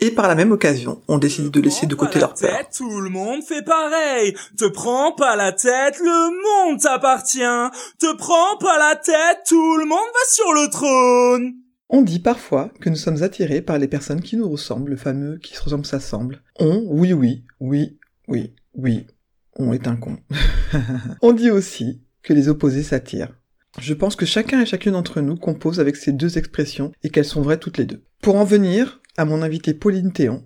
Et par la même occasion, on décide de laisser de côté leur peur. Tout le monde fait pareil. Te prends pas la tête, le monde t'appartient. Te prends pas la tête, tout le monde va sur le trône. On dit parfois que nous sommes attirés par les personnes qui nous ressemblent, le fameux qui se ressemble s'assemble. On, oui, oui, oui, oui, oui, on est un con. on dit aussi que les opposés s'attirent. Je pense que chacun et chacune d'entre nous compose avec ces deux expressions et qu'elles sont vraies toutes les deux. Pour en venir à mon invité Pauline Théon,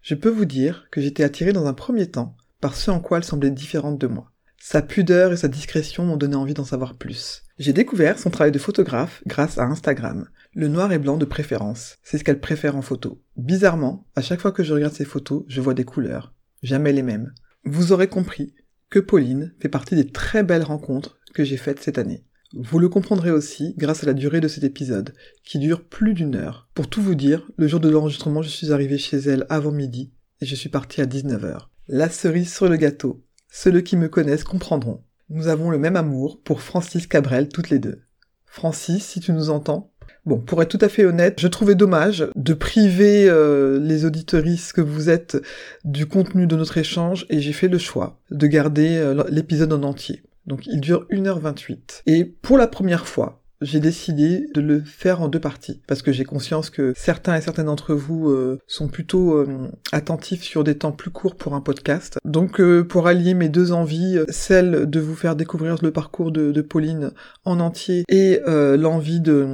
je peux vous dire que j'étais attiré dans un premier temps par ce en quoi elle semblait différente de moi. Sa pudeur et sa discrétion m'ont donné envie d'en savoir plus. J'ai découvert son travail de photographe grâce à Instagram. Le noir et blanc de préférence, c'est ce qu'elle préfère en photo. Bizarrement, à chaque fois que je regarde ses photos, je vois des couleurs. Jamais les mêmes. Vous aurez compris que Pauline fait partie des très belles rencontres que j'ai faites cette année. Vous le comprendrez aussi grâce à la durée de cet épisode, qui dure plus d'une heure. Pour tout vous dire, le jour de l'enregistrement, je suis arrivé chez elle avant midi et je suis parti à 19h. La cerise sur le gâteau. Ceux qui me connaissent comprendront. Nous avons le même amour pour Francis Cabrel toutes les deux. Francis, si tu nous entends, Bon, pour être tout à fait honnête, je trouvais dommage de priver euh, les auditoristes que vous êtes du contenu de notre échange et j'ai fait le choix de garder euh, l'épisode en entier. Donc il dure 1h28. Et pour la première fois, j'ai décidé de le faire en deux parties parce que j'ai conscience que certains et certaines d'entre vous euh, sont plutôt euh, attentifs sur des temps plus courts pour un podcast. Donc euh, pour allier mes deux envies, celle de vous faire découvrir le parcours de, Pauline en entier et l'envie de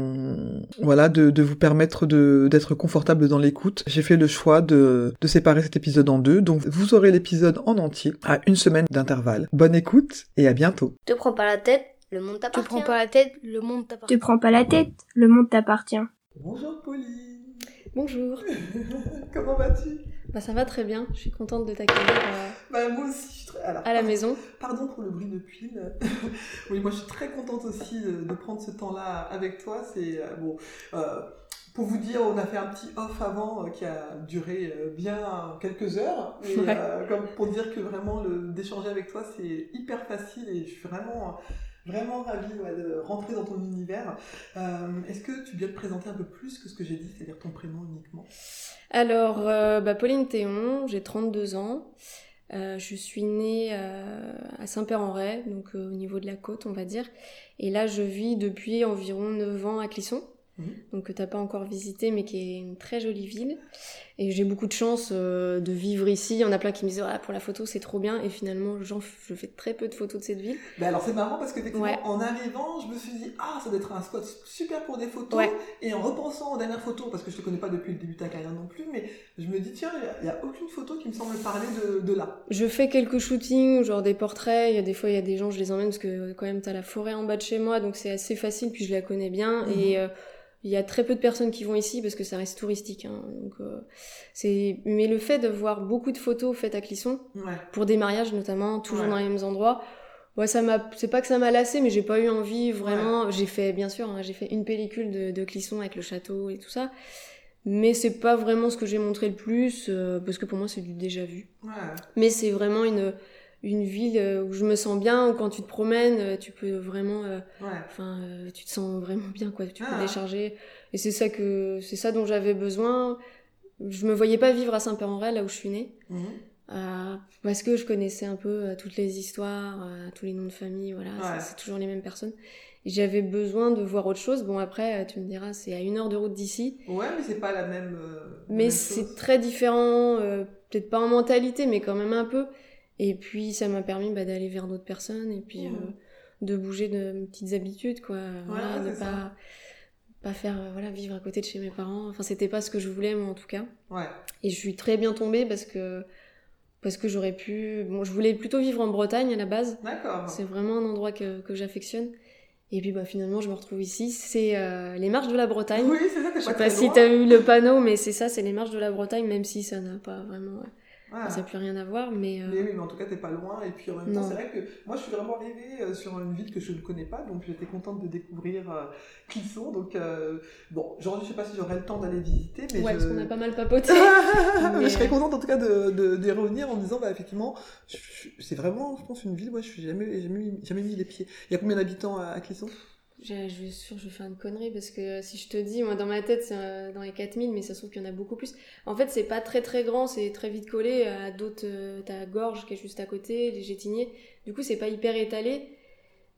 voilà de, vous permettre d'être confortable dans l'écoute, j'ai fait le choix de, de séparer cet épisode en deux. Donc vous aurez l'épisode en entier à une semaine d'intervalle. Bonne écoute et à bientôt. Te prends pas la tête, le monde Tu t'appartient. prends pas la tête, le monde t'appartient. Tu prends pas la tête, le monde t'appartient. Bonjour Pauline. Bonjour. Comment vas-tu? Bah ça va très bien. Je suis contente de t'accueillir euh, Bah moi aussi, je suis très... Alors, à la maison. Pardon pour le bruit de pile. oui, moi je suis très contente aussi de, de prendre ce temps-là avec toi. C'est euh, bon. euh, pour vous dire, on a fait un petit off avant euh, qui a duré euh, bien quelques heures. Et, Ouais. euh, comme pour dire que vraiment le- d'échanger avec toi, c'est hyper facile et je suis vraiment vraiment ravie ouais, de rentrer dans ton univers. Euh, Est-ce que tu viens te présenter un peu plus que ce que j'ai dit, c'est-à-dire ton prénom uniquement? Alors, euh, bah, Pauline Théon, j'ai 32 ans. Euh, je suis née à Saint-Père-en-Retz, donc au niveau de la côte, on va dire. Et là, je vis depuis environ 9 ans à Clisson, Mhm. donc que t'as pas encore visité, mais qui est une très jolie ville. Et j'ai beaucoup de chance euh, de vivre ici. Il y en a plein qui me disent ah, pour la photo, c'est trop bien. Et finalement, f- je fais très peu de photos de cette ville. Ben alors c'est marrant parce qu'effectivement Ouais. en arrivant je me suis dit ah ça doit être un spot super pour des photos Ouais. et en repensant aux dernières photos parce que je te connais pas depuis le début de ta carrière non plus mais je me dis tiens il y a- aucune photo qui me semble parler de, de là. Je fais quelques shootings, genre des portraits. Il y a des fois, il y a des gens, je les emmène parce que quand même, t'as la forêt en bas de chez moi, donc c'est assez facile, puis je la connais bien. Mhm. Et euh, il y a très peu de personnes qui vont ici parce que ça reste touristique. hein. donc, euh, c'est... Mais le fait de voir beaucoup de photos faites à Clisson, Ouais. pour des mariages notamment, toujours Ouais. dans les mêmes endroits, ouais, ça m'a... c'est pas que ça m'a lassé, mais j'ai pas eu envie vraiment. J'ai fait, bien sûr, hein, j'ai fait une pellicule de, de Clisson avec le château et tout ça. Mais c'est pas vraiment ce que j'ai montré le plus, euh, parce que pour moi c'est du déjà vu. Mais c'est vraiment une, une ville euh, où je me sens bien, où quand tu te promènes, euh, tu peux vraiment, euh, Ouais. enfin, euh, tu te sens vraiment bien, quoi. Tu peux Ah. décharger. Et c'est ça que, c'est ça dont j'avais besoin. Je me voyais pas vivre à Saint-Père-en-Retz, là où je suis née, Mhm. euh, parce que je connaissais un peu toutes les histoires, tous les noms de famille, voilà, Ouais. c'est- toujours les mêmes personnes. J'avais besoin de voir autre chose. Bon, après, tu me diras, c'est à une heure de route d'ici. Ouais mais c'est pas la même. Mais c'est très différent, peut-être pas en mentalité, mais quand même un peu. Et puis ça m'a permis bah, d'aller vers d'autres personnes et puis Mhm. euh, de bouger de mes petites habitudes, quoi. Voilà, de ça. pas, pas faire, euh, voilà, vivre à côté de chez mes parents. Enfin, c'était pas ce que je voulais, moi, en tout cas. Ouais. Et je suis très bien tombée parce que, parce que j'aurais pu. Bon, je voulais plutôt vivre en Bretagne à la base. D'accord. C'est vraiment un endroit que, que j'affectionne. Et puis bah, finalement, je me retrouve ici. C'est euh, les marches de la Bretagne. Oui c'est ça. Je sais pas si loin. t'as vu le panneau, mais c'est ça, c'est les marches de la Bretagne, même si ça n'a pas vraiment. Ça n'a plus rien à voir, mais... euh, Mais oui, mais en tout cas, t'es pas loin. Et puis en même temps, c'est vrai que moi, je suis vraiment arrivée euh, sur une ville que je ne connais pas, donc j'étais contente de découvrir euh, Clisson. Donc, euh, bon, aujourd'hui, je sais pas si j'aurai le temps d'aller visiter, mais ouais, je... parce qu'on a pas mal papoté. Mais je serais contente en tout cas de, de, d'y revenir en me disant, bah, effectivement, c'est vraiment, je pense, une ville où je suis jamais, jamais, mis- jamais mis les pieds. Il y a combien d'habitants à, à Clisson? Je suis sûre que je vais faire une connerie parce que si je te dis, moi dans ma tête c'est euh, dans les 4000, mais ça se trouve qu'il y en a beaucoup plus. En fait, c'est pas très très grand, c'est très vite collé à d'autres. euh, T'as Gorge qui est juste à côté, les Gétiniers. Du coup, c'est pas hyper étalé.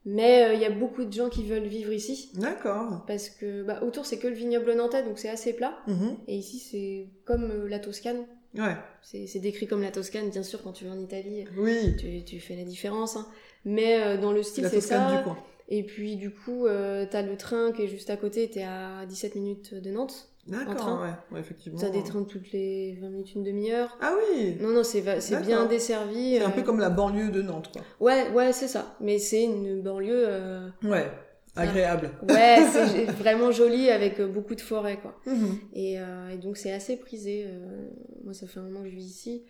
Mais euh, il y a beaucoup de gens qui veulent vivre ici. D'accord. Parce que bah, autour c'est que le vignoble nantais, donc c'est assez plat. Mhm. Et ici c'est comme euh, la Toscane. Ouais. C'est décrit comme la Toscane, bien sûr, quand tu vas en Italie, Oui. tu, tu fais la différence. hein. Mais euh, dans le style, La c'est Toscane ça. du coin. Et puis du coup, euh, t'as le train qui est juste à côté, t'es à 17 minutes de Nantes. D'accord, train. ouais. ouais, effectivement. T'as des trains toutes les 20 minutes, une demi-heure. Ah oui Non, non, c'est bien desservi. C'est un euh. peu comme la banlieue de Nantes, quoi. Ouais, ouais, c'est ça. Mais c'est une banlieue... euh, Ouais. Agréable. Ouais, c'est vraiment joli avec beaucoup de forêts, quoi. Mhm. Et, et donc c'est assez prisé. moi, ça fait un moment que je vis ici.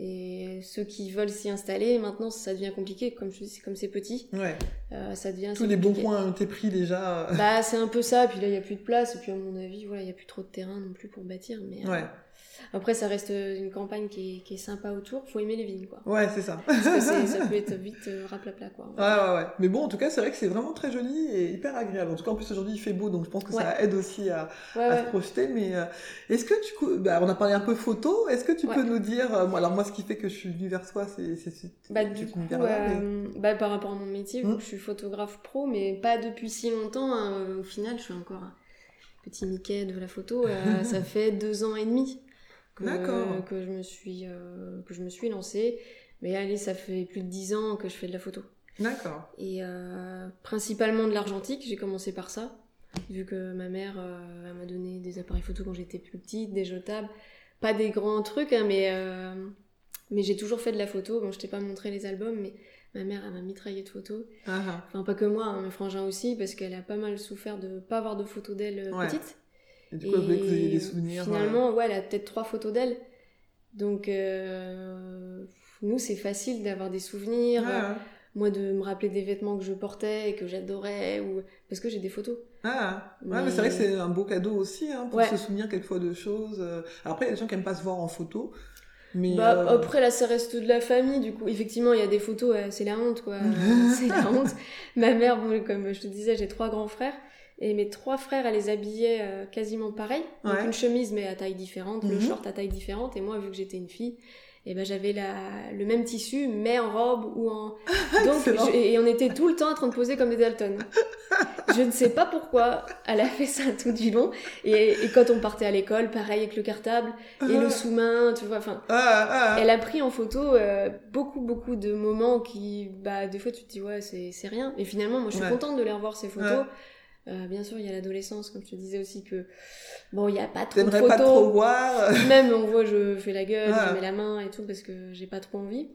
Et ceux qui veulent s'y installer, maintenant, ça devient compliqué. Comme je dis, c'est comme c'est petit, Ouais. euh, ça devient Tous les bons points ont été pris déjà. Bah, c'est un peu ça. Puis là, il n'y a plus de place. Et puis, à mon avis, voilà, il n'y a plus trop de terrain non plus pour bâtir. Mais euh, Ouais. Après, ça reste une campagne qui est, qui est sympa autour. Faut aimer les vignes, quoi. Ouais, c'est ça. Parce que c'est- ça peut être vite euh, raplapla, quoi. Ouais, ouais, ouais. Mais bon, en tout cas, c'est vrai que c'est vraiment très joli et hyper agréable. En tout cas, en plus, aujourd'hui, il fait beau, donc je pense que ça aide aussi à, Ouais, à ouais. se projeter. Mais euh, est-ce que tu... Bah, on a parlé un peu photo. Est-ce que tu peux nous dire... euh, alors, moi, ce qui fait que je suis venue vers toi, c'est... Bah, tu du coup, là, mais- euh, bah, par rapport à mon métier, Mm. que je suis photographe pro, mais pas depuis si longtemps. hein, au final, je suis encore un petit Mickey de la photo. ça fait deux ans et demi que, D'accord. que, je, me suis, euh, que je me suis lancée. Mais allez, ça fait plus de dix ans que je fais de la photo. D'accord. Et euh, principalement de l'argentique, j'ai commencé par ça. Vu que ma mère euh, m'a donné des appareils photo quand j'étais plus petite, des jetables. Pas des grands trucs, hein, mais, mais j'ai toujours fait de la photo. Bon, je t'ai pas montré les albums, mais ma mère, elle m'a mitraillé de photos. Ah, ah. Enfin, pas que moi, hein, mes frangins aussi, parce qu'elle a pas mal souffert de pas avoir de photos d'elle Ouais. petite. Et du coup, voulait que vous ayez des souvenirs. euh, Finalement, ouais, elle a peut-être trois photos d'elle. Donc, euh, nous, c'est facile d'avoir des souvenirs. euh, euh, Ah, moi de me rappeler des vêtements que je portais et que j'adorais ou parce que j'ai des photos ah. Ouais, mais, Mais- c'est vrai que c'est un beau cadeau aussi, hein, pour Ouais. se souvenir quelquefois de choses. euh. Alors après, il y a des gens qui aiment pas se voir en photo. Mais bah euh, après là ça reste de la famille du coup effectivement il y a des photos euh, c'est la honte quoi Euh, c'est la honte ma mère bon, comme je te disais j'ai trois grands frères et mes trois frères elle les habillait euh, quasiment pareil donc Ouais. une chemise mais à taille différente le Mhm. short à taille différente et moi vu que j'étais une fille et ben j'avais la le même tissu mais en robe ou en donc je- et on était tout le temps en train de poser comme des Dalton je ne sais pas pourquoi elle a fait ça tout du long et, et quand on partait à l'école pareil avec le cartable et le sous-main tu vois enfin Ah, ah, ah. elle a pris en photo euh, beaucoup beaucoup de moments qui bah des fois tu te dis ouais c'est c'est rien et finalement moi je suis Ouais. contente de les revoir ces photos Ouais. Euh, bien sûr il y a l'adolescence comme je te disais aussi que bon il y a pas trop de photos pas trop voir. même on voit je fais la gueule je mets la main et tout parce que j'ai pas trop envie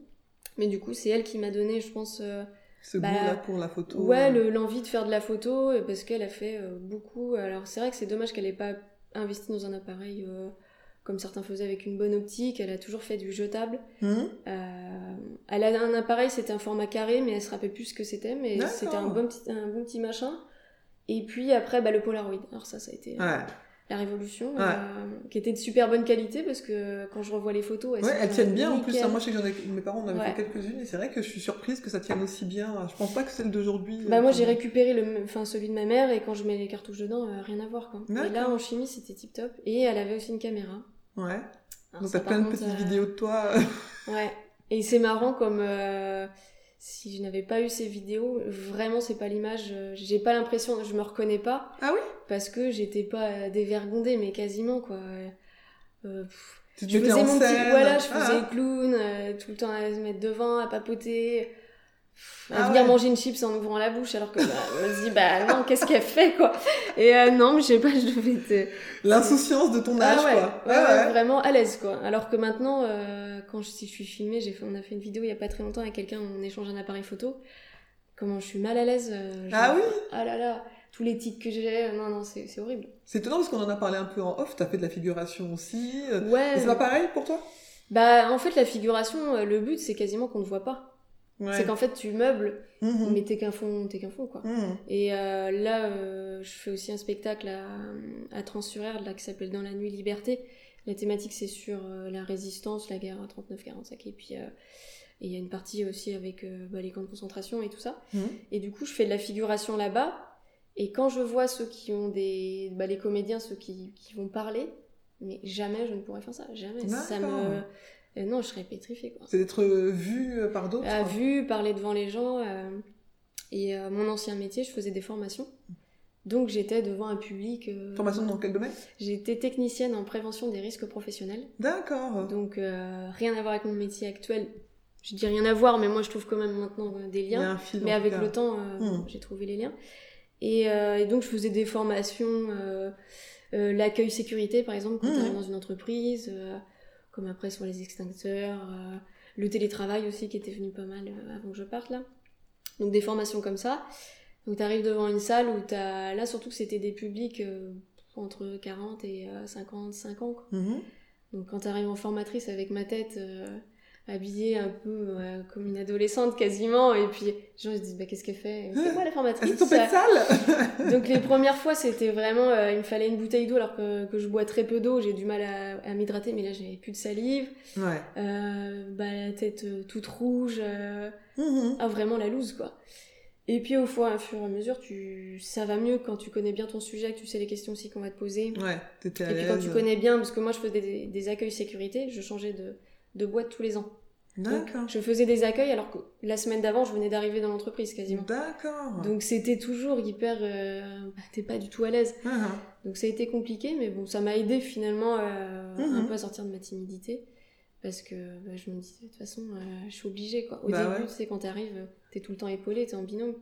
mais du coup c'est elle qui m'a donné je pense euh, Ce Bah, goût-là pour la photo. Ouais, euh. le- l'envie de faire de la photo, parce qu'elle a fait beaucoup. Alors, c'est vrai que c'est dommage qu'elle ait pas investi dans un appareil comme certains faisaient avec une bonne optique. Elle a toujours fait du jetable. Euh, elle a un appareil, c'était un format carré, mais elle se rappelle plus ce que c'était, mais c'était un bon petit, un bon petit machin. Et puis après, bah, le Polaroid. Alors, ça, ça a été euh, Ouais. la révolution, Ouais. euh, qui était de super bonne qualité, parce que quand je revois les photos, elles Ouais, elles tiennent bien en plus. hein. Moi, je sais que j'en ai... mes parents en avaient fait quelques-unes et c'est vrai que je suis surprise que ça tienne aussi bien. Je pense pas que celle d'aujourd'hui. Bah euh, moi j'ai récupéré le, enfin celui de ma mère et quand je mets les cartouches dedans, euh, rien à voir quoi. Et là en chimie c'était tip top et elle avait aussi une caméra. Ouais. Alors, Donc t'as plein de petites euh, vidéos de toi. Ouais. Et c'est marrant comme euh, si je n'avais pas eu ces vidéos, vraiment c'est pas l'image. euh, J'ai pas l'impression, je me reconnais pas. Ah oui? Parce que j'étais pas euh, dévergondée mais quasiment quoi. Euh, pff, je faisais mon petit, voilà, je Ah. faisais le clown, euh, tout le temps à se mettre devant, à papoter, à Ah venir ouais. manger une chips en ouvrant la bouche, alors que bah, on se dit bah non, qu'est-ce qu'elle fait quoi Et euh, non, mais je sais pas, je devais être L'insouciance de ton âge, ah ouais, quoi. ouais, ouais, vraiment à l'aise quoi. Alors que maintenant, euh, quand je, si je suis filmée, j'ai fait, on a fait une vidéo il y a pas très longtemps avec quelqu'un, on échange un appareil photo. Comment je suis mal à l'aise. euh, Ah oui Ah là là, tous les tics que j'ai, non non, c'est c'est horrible. C'est étonnant parce qu'on en a parlé un peu en off. T'as fait de la figuration aussi. Ouais. C'est pas pareil pour toi? Bah, en fait, la figuration, le but, c'est quasiment qu'on ne voit pas. Ouais. C'est qu'en fait, tu meubles, Mhm. mais t'es qu'un fond, t'es qu'un fond, quoi. Mhm. Et euh, là, euh, je fais aussi un spectacle à, à là, qui s'appelle Dans la nuit liberté. La thématique, c'est sur euh, la résistance, la guerre à 39-45. Et puis, il y a une partie aussi avec bah, les camps de concentration et tout ça. Mhm. Et du coup, je fais de la figuration là-bas. Et quand je vois ceux qui ont des... Bah, les comédiens, ceux qui, qui vont parler, mais jamais je ne pourrais faire ça. Jamais. Ça me... euh, non, je serais pétrifiée, C'est d'être vu euh, par d'autres. à vu, parler devant les gens. euh, et euh, mon ancien métier, je faisais des formations. Donc j'étais devant un public. euh, Formation dans quel domaine? J'étais technicienne en prévention des risques professionnels. D'accord. Donc euh, rien à voir avec mon métier actuel. Je dis rien à voir, mais moi je trouve quand même maintenant euh, des Il y a liens. un fil. Mais avec le temps, euh, Hmm. j'ai trouvé les liens. Et, euh, et donc je faisais des formations, euh, euh, l'accueil sécurité par exemple, quand Mhm. tu arrives dans une entreprise, euh, comme après sur les extincteurs, euh, le télétravail aussi qui était venu pas mal euh, avant que je parte là. Donc des formations comme ça. Donc tu arrives devant une salle où t'as... Là surtout que c'était des publics euh, entre 40 et euh, 55 ans. quoi. Mhm. Donc quand t'arrives en formatrice avec ma tête euh, habillée un peu euh, comme une adolescente quasiment, et puis les gens se disent bah qu'est-ce qu'elle fait? C'est moi la Ah, formatrice ton de salle? Donc les premières fois c'était vraiment, euh, il me fallait une bouteille d'eau alors que, que je bois très peu d'eau, j'ai du mal à, à m'hydrater, mais là j'avais plus de salive, Ouais. euh, bah, la tête euh, toute rouge, Mhm. ah vraiment la loose quoi. Et puis au fur, et à mesure, tu, ça va mieux quand tu connais bien ton sujet, que tu sais les questions aussi qu'on va te poser. Ouais, t'étais à Et puis quand tu connais bien, parce que moi je faisais des, des accueils sécurité, je changeais de, de boîte tous les ans. D'accord. je faisais des accueils alors que la semaine d'avant je venais d'arriver dans l'entreprise quasiment. D'accord. Donc c'était toujours hyper... euh, bah, T'es pas du tout à l'aise. Ah, ah. Donc ça a été compliqué, mais bon, ça m'a aidé finalement euh, Mhm. un peu à sortir de ma timidité. Parce que bah, je me dis, de toute façon, euh, je suis obligée. Quoi. Au Bah début, ouais. tu sais, quand t'arrives, t'es tout le temps épaulée, t'es en binôme.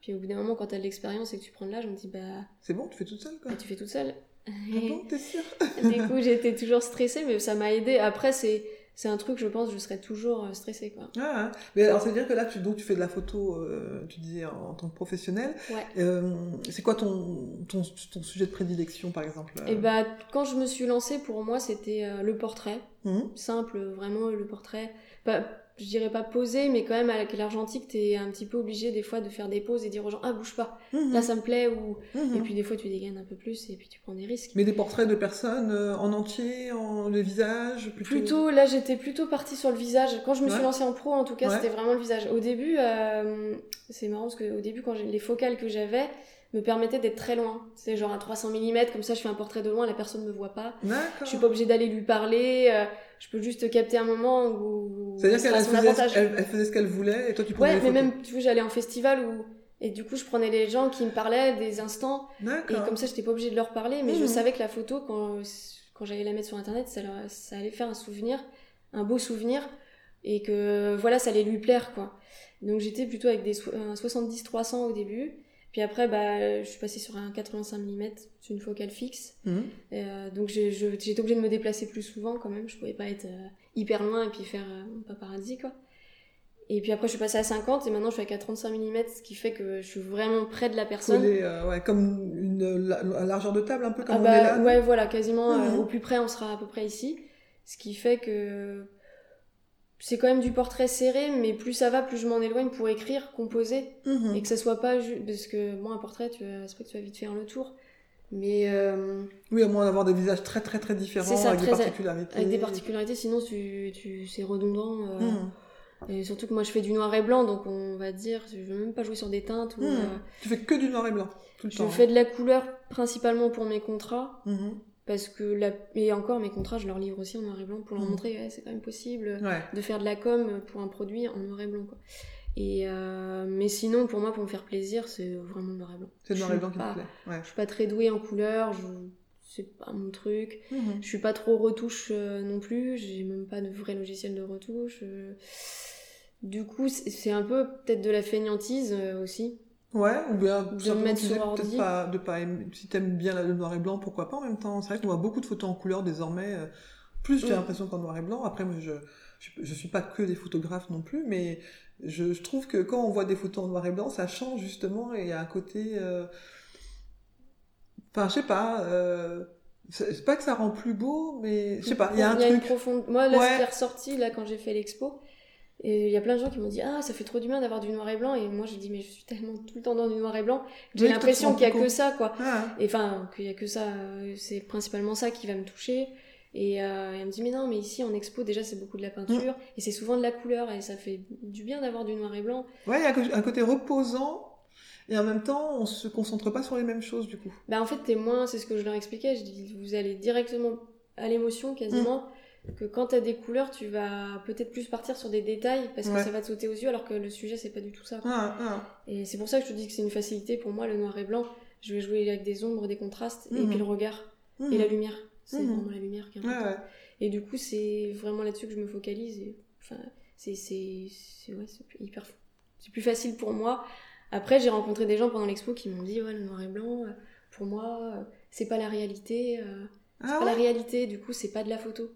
Puis au bout d'un moment, quand t'as de l'expérience et que tu prends de l'âge, on me dit, bah, C'est bon, tu fais toute seule quoi. bah, tu fais toute seule. Ah bon, t'es sûre? Du coup, j'étais toujours stressée, mais ça m'a aidé. Après, c'est, c'est un truc, je pense, je serais toujours euh, stressée. Quoi. Ah, ah. mais alors c'est à dire que là tu donc tu fais de la photo, euh, tu disais en, en tant que professionnel. Ouais. Euh, c'est quoi ton, ton ton sujet de prédilection par exemple Et bah, quand je me suis lancée, pour moi, c'était euh, le portrait. Mhm. simple, vraiment le portrait. Pas, je dirais pas posé, mais quand même avec l'argentique, t'es un petit peu obligé des fois de faire des pauses et dire aux gens ah bouge pas, Mhm. là ça me plaît ou Mhm. et puis des fois tu dégaines un peu plus et puis tu prends des risques. Mais des portraits de personnes euh, en entier, en le visage, plutôt? Plutôt là j'étais plutôt partie sur le visage. Quand je me suis lancée en pro en tout cas Ouais. c'était vraiment le visage. Au début euh, c'est marrant parce que au début quand les focales que j'avais me permettaient d'être très loin. C'est genre à 300 mm comme ça je fais un portrait de loin la personne me voit pas. D'accord. Je suis pas obligée d'aller lui parler. Je peux juste capter un moment où. C'est-à-dire qu'elle faisait, elle, elle faisait ce qu'elle voulait et toi tu prenais Ouais, les mais photos. même, tu vois, j'allais en festival où. Et du coup, je prenais les gens qui me parlaient des instants. Et comme ça, j'étais pas obligée de leur parler. Mais je Mhm. savais que la photo, quand, quand j'allais la mettre sur internet, ça, allait faire un souvenir, un beau souvenir. Et que voilà, ça allait lui plaire, quoi. Donc j'étais plutôt avec des un 70-300 au début. Puis après, bah, je suis passée sur un 85 mm, c'est une focale fixe. Mhm. Euh, donc j'ai- j'étais obligée de me déplacer plus souvent quand même. Je pouvais pas être euh, hyper loin et puis faire euh, paparazzi, quoi. Et puis après, je suis passée à 50 et maintenant je suis à 35 mm, ce qui fait que je suis vraiment près de la personne. Collé, euh, ouais, comme une la, la largeur de table, un peu comme Ah on bah, est là. ouais, voilà, quasiment Mhm. au plus près, on sera à peu près ici. Ce qui fait que c'est quand même du portrait serré, mais plus ça va, plus je m'en éloigne pour écrire, composer, Mhm. et que ça soit pas juste parce que bon, un portrait, tu c'est pas que tu vas vite faire le tour, mais euh, Oui, à moins d'avoir des visages très très très différents ça, avec des particularités. avec des particularités, sinon tu, tu, c'est redondant. euh, Mhm. Et surtout que moi je fais du noir et blanc, donc on va dire, je veux même pas jouer sur des teintes. Ou, Mhm. euh, Tu fais que du noir et blanc tout le je temps. fais de la couleur principalement pour mes contrats. Parce que la... et encore mes contrats, je leur livre aussi en noir et blanc pour leur Mhm. montrer, ouais, c'est quand même possible Ouais. de faire de la com pour un produit en noir et blanc. Quoi. Et euh, mais sinon, pour moi, pour me faire plaisir, c'est vraiment le noir et blanc. C'est noir et blanc qui te plaît. Ouais. Je suis pas très douée en couleur, je... c'est pas mon truc. Mhm. Je suis pas trop retouche euh, non plus, j'ai même pas de vrai logiciel de retouche. euh. Du coup, c'est un peu peut-être de la feignantise euh, aussi. Ouais, ou bien De mettre sur ordi. pas, de pas aimer, si t'aimes bien le noir et blanc, pourquoi pas en même temps. C'est vrai qu'on voit beaucoup de photos en couleur désormais, euh, plus j'ai Mm. l'impression qu'en noir et blanc. Après, moi, je, je, je suis pas que des photographes non plus, mais je, je trouve que quand on voit des photos en noir et blanc, ça change justement et il y a un côté, euh, enfin, je sais pas, euh, C'est pas que ça rend plus beau, mais je sais pas, il y a un il y a une truc. profonde. Moi, là, Ouais. ce qui est ressorti, là, quand j'ai fait l'expo, et il y a plein de gens qui m'ont dit Ah, ça fait trop du bien d'avoir du noir et blanc. Et moi, j'ai dit Mais je suis tellement tout le temps dans du noir et blanc. J'ai Oui, l'impression qu'il y a rends que ça, quoi. Ah, Et enfin, qu'il y a que ça. C'est principalement ça qui va me toucher. Et euh, elle me dit Mais non, mais ici, en expo, déjà, c'est beaucoup de la peinture. Mm. Et c'est souvent de la couleur. Et ça fait du bien d'avoir du noir et blanc. Ouais, il y a un côté reposant, et en même temps, on se concentre pas sur les mêmes choses, du coup. Bah en fait, t'es moins, c'est ce que je leur expliquais, je dis, vous allez directement à l'émotion quasiment, Mm. Que quand t'as des couleurs, tu vas peut-être plus partir sur des détails parce que Ouais. ça va te sauter aux yeux alors que le sujet c'est pas du tout ça. Ah, ah. Et c'est pour ça que je te dis que c'est une facilité pour moi, le noir et blanc. Je vais jouer avec des ombres, des contrastes, et Mhm. puis le regard, Mhm. et la lumière. C'est Mhm. vraiment la lumière qui est Ouais, importante. ouais. Et du coup, c'est vraiment là-dessus que je me focalise. Et, enfin, c'est hyper c'est plus facile pour moi. Après, j'ai rencontré des gens pendant l'expo qui m'ont dit ouais, le noir et blanc, euh, pour moi, euh, c'est pas la réalité. euh, c'est Ah pas la réalité. Du coup, c'est pas de la photo.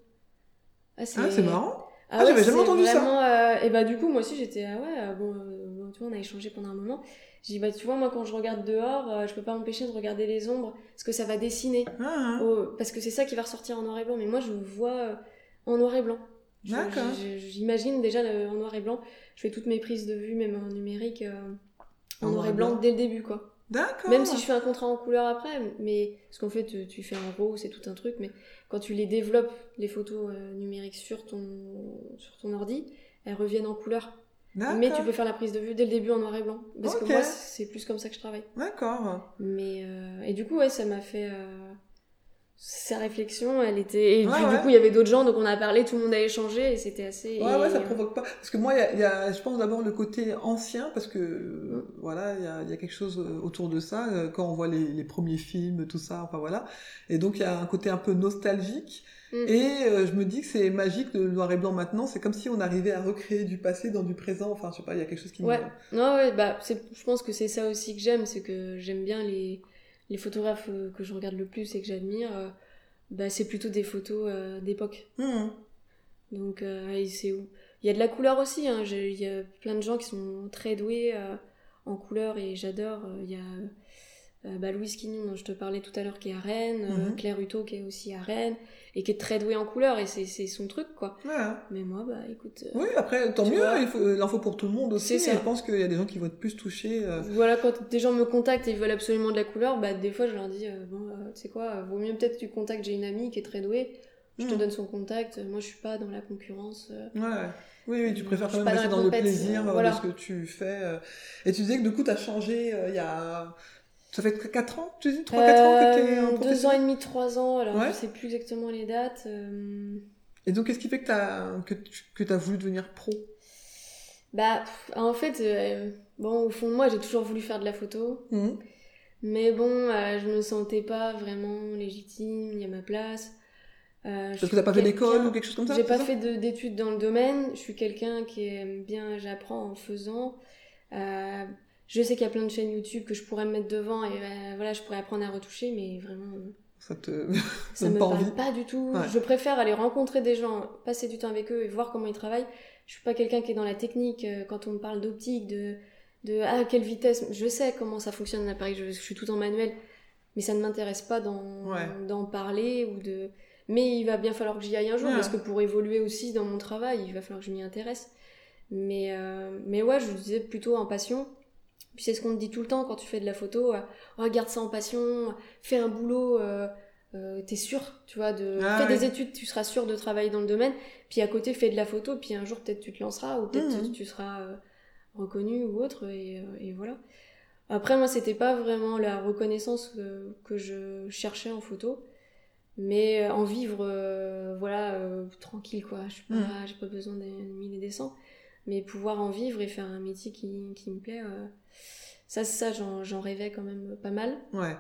Ah, Ah, c'est marrant. Ah, Ah, ouais, j'avais jamais entendu ça. euh, Et bah du coup, moi aussi, j'étais ah ouais, euh, bon, euh, bon, tu vois, on a échangé pendant un moment. J'ai dit bah tu vois, moi quand je regarde dehors, euh, je peux pas m'empêcher de regarder les ombres parce que ça va dessiner. Ah. Oh, parce que c'est ça qui va ressortir en noir et blanc. Mais moi, je vois euh, en noir et blanc. D'accord. J'imagine déjà le- en noir et blanc. Je fais toutes mes prises de vue, même en numérique, en noir et blanc, dès le début, quoi. D'accord. Même si je fais un contrat en couleur après, mais parce qu'en fait, tu, tu fais en RAW, c'est tout un truc, mais quand tu les développes, les photos euh, numériques sur ton, sur ton ordi, elles reviennent en couleur. Mais tu peux faire la prise de vue dès le début en noir et blanc. Parce que moi, c'est plus comme ça que je travaille. D'accord. Mais euh, et du coup ouais ça m'a fait euh, sa réflexion elle était et Ouais, du coup il y avait d'autres gens donc on a parlé tout le monde a échangé et c'était assez Ouais, et- ouais, ça provoque pas. Parce que moi, il y a, il y a- je pense d'abord le côté ancien, parce que euh, voilà, il y a, il y a quelque chose euh, autour de ça, euh, quand on voit les, les premiers films, tout ça, enfin voilà. Et donc, il y a un côté un peu nostalgique. Mm. Et euh, je me dis que c'est magique le noir et blanc maintenant, c'est comme si on arrivait à recréer du passé dans du présent, enfin, je sais pas, il y a quelque chose qui me. ouais non ouais bah je pense que c'est ça aussi que j'aime c'est que j'aime bien les les photographes euh, que je regarde le plus et que j'admire euh, bah c'est plutôt des photos euh, d'époque Mhm. donc c'est où il y a de la couleur aussi hein. Il y a plein de gens qui sont très doués en couleur et j'adore il y a bah, Louise Quignon dont je te parlais tout à l'heure qui est à Rennes, Mhm. Claire Hutto qui est aussi à Rennes et qui est très douée en couleur et c'est c'est son truc quoi. Ouais. Mais moi bah écoute euh, Oui, après, tant mieux, vois. il faut, il en faut pour tout le monde aussi. Et. Je pense qu'il y a des gens qui vont être plus touchés. euh, voilà quand des gens me contactent et ils veulent absolument de la couleur, bah des fois je leur dis euh, bon euh, tu sais quoi, euh, vaut mieux peut-être que tu contactes j'ai une amie qui est très douée, je te Mhm. donne son contact, moi je suis pas dans la concurrence. euh, Ouais. Oui, oui, tu préfères quand même rester dans dans le plaisir euh, euh, voilà. de ce que tu fais. euh. Et tu disais que du coup, tu as changé euh, il y a. Ça fait 4 ans Tu dis 3-4 ans que tu es Euh, en Deux ans et demi, trois ans, alors Ouais. je sais plus exactement les dates. euh, Et donc, qu'est-ce qui fait que tu as, que que as voulu devenir pro? Bah, en fait, euh, bon, au fond moi, j'ai toujours voulu faire de la photo. Mhm. Mais bon, euh, je me sentais pas vraiment légitime, il y a ma place. Euh, Parce que t'as pas fait d'école ou quelque chose comme ça J'ai pas ça? fait de- d'études dans le domaine. Je suis quelqu'un qui aime bien, j'apprends en faisant. Je sais qu'il y a plein de chaînes YouTube que je pourrais me mettre devant et euh, voilà, je pourrais apprendre à retoucher, mais vraiment, Ça te. ça me pas parle envie. pas du tout. Ouais. Je préfère aller rencontrer des gens, passer du temps avec eux et voir comment ils travaillent. Je suis pas quelqu'un qui est dans la technique euh, quand on me parle d'optique, de de ah quelle vitesse. Je sais comment ça fonctionne un appareil. Je, je suis tout en manuel, mais ça ne m'intéresse pas d'en Ouais. parler ou de. Mais il va bien falloir que j'y aille un jour Ouais. parce que pour évoluer aussi dans mon travail, il va falloir que je m'y intéresse. Mais euh, mais ouais, je disais plutôt en passion. Puis c'est ce qu'on te dit tout le temps quand tu fais de la photo. euh, regarde ça en passion, fais un boulot. euh, euh, t'es sûr, tu vois, de Ah fais ouais. des études, tu seras sûr de travailler dans le domaine. Puis à côté, fais de la photo, puis un jour peut-être tu te lanceras ou peut-être Mhm. tu, tu seras reconnu ou autre et, et voilà. Après moi, c'était pas vraiment la reconnaissance que, que je cherchais en photo, mais en vivre, voilà, tranquille quoi. Je pas, Mhm. j'ai pas besoin des mille et des cents, mais pouvoir en vivre et faire un métier qui, qui me plaît, euh, ça, ça, j'en, rêvais quand même pas mal. Ouais.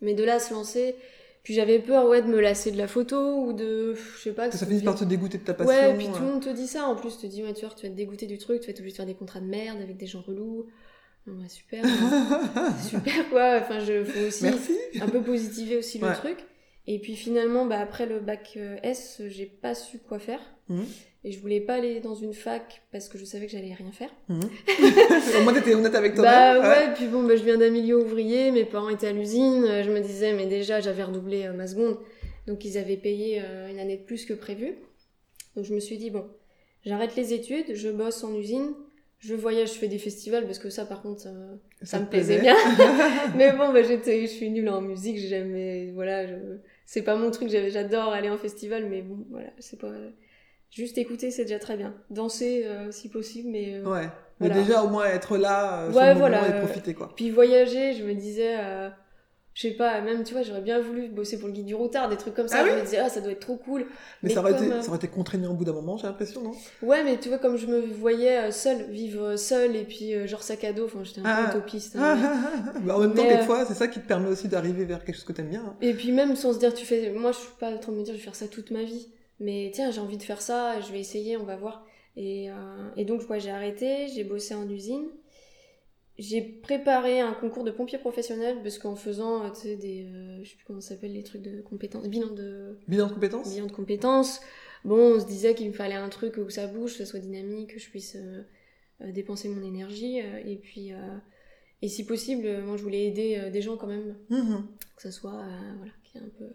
Mais de là à se lancer, puis j'avais peur ouais de me lasser de la photo ou de je sais pas Que ça se finisse par te dégoûter de ta passion. Ouais, puis tout le monde te dit ça en plus, te dit ouais tu vois, tu vas te dégoûter du truc, tu vas être obligé de faire des contrats de merde avec des gens relous. Ouais, super, hein. super quoi. Enfin je faut aussi Merci. un peu positiver aussi le truc. Et puis finalement bah après le bac euh, S, j'ai pas su quoi faire. Mhm. Et je voulais pas aller dans une fac parce que je savais que j'allais rien faire. Au moins, t'étais honnête avec Bah toi-même. ouais, puis bon, bah, je viens d'un milieu ouvrier, mes parents étaient à l'usine, euh, je me disais, mais déjà j'avais redoublé euh, ma seconde, Donc ils avaient payé euh, une année de plus que prévu. Donc je me suis dit, bon, j'arrête les études, je bosse en usine, je voyage, je fais des festivals, parce que ça par contre, euh, ça, me plaisait plaisait. bien. Mais bon, bah, j'étais, je suis nulle en musique, j'ai jamais, voilà, je, c'est pas mon truc, j'adore aller en festival, mais bon, voilà, c'est pas, juste écouter, c'est déjà très bien. Danser, euh, si possible, mais euh, Ouais. Mais Voilà. déjà, au moins, être là, euh, sur Ouais, moment voilà, et profiter, quoi. Puis voyager, je me disais, je sais pas, même tu vois, j'aurais bien voulu bosser pour le guide du routard, des trucs comme ça. Ah je oui me disais, ah, ça doit être trop cool. Mais, mais ça, aurait comme, été, ça aurait été contraignant au bout d'un moment, j'ai l'impression, non? Ouais, mais tu vois, comme je me voyais seule, vivre seule et puis genre sac à dos, enfin j'étais un Ah. peu utopiste. Ah, hein. ah, ah. Bah, en même temps, quelquefois, c'est ça qui te permet aussi d'arriver vers quelque chose que t'aimes bien. hein. Et puis même sans se dire, tu fais. Moi, je suis pas en train de me dire, je vais faire ça toute ma vie. Mais tiens, j'ai envie de faire ça, je vais essayer, on va voir. Et, euh, et donc, ouais, j'ai arrêté, j'ai bossé en usine. J'ai préparé un concours de pompier professionnel parce qu'en faisant, euh, tu sais, des. euh, je sais plus comment ça s'appelle, les trucs de compétences. Bilan de. Bilan de compétences bilan de compétences. Bon, on se disait qu'il me fallait un truc où ça bouge, que ça soit dynamique, que je puisse euh, dépenser mon énergie. et puis, et si possible, moi je voulais aider des gens quand même, Mhm. que ça soit, voilà, qu'il y ait un peu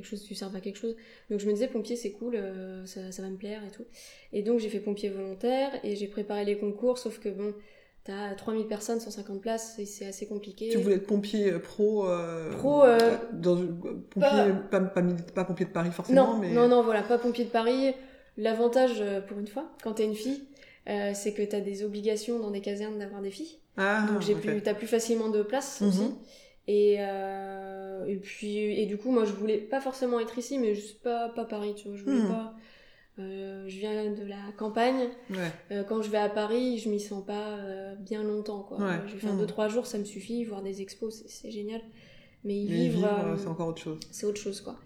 quelque chose, tu serves à quelque chose. Donc je me disais, pompier c'est cool, euh, ça, ça va me plaire et tout. Et donc j'ai fait pompier volontaire et j'ai préparé les concours, sauf que bon, t'as 3000 personnes, 150 places, et c'est assez compliqué. Tu voulais être pompier pro. euh, Pro, euh, dans pompier, pas, pas, mili- pas pompier de Paris forcément, Non, mais. non, non, voilà, pas pompier de Paris. L'avantage, euh, pour une fois, quand t'es une fille, euh, c'est que t'as des obligations dans des casernes d'avoir des filles. Ah, Donc j'ai plus, t'as plus facilement de place Mhm. aussi. Et, euh, et puis, et du coup, moi, je voulais pas forcément être ici, mais juste pas, pas Paris, tu vois. Je voulais Mhm. pas. euh, je viens de la campagne. Ouais. Euh, quand je vais à Paris, je m'y sens pas bien longtemps, quoi. Ouais. Je vais faire Mhm. 2-3 jours, ça me suffit. Voir des expos, c'est- génial. Mais y Mais vivre. c'est encore autre chose. c'est autre chose quoi.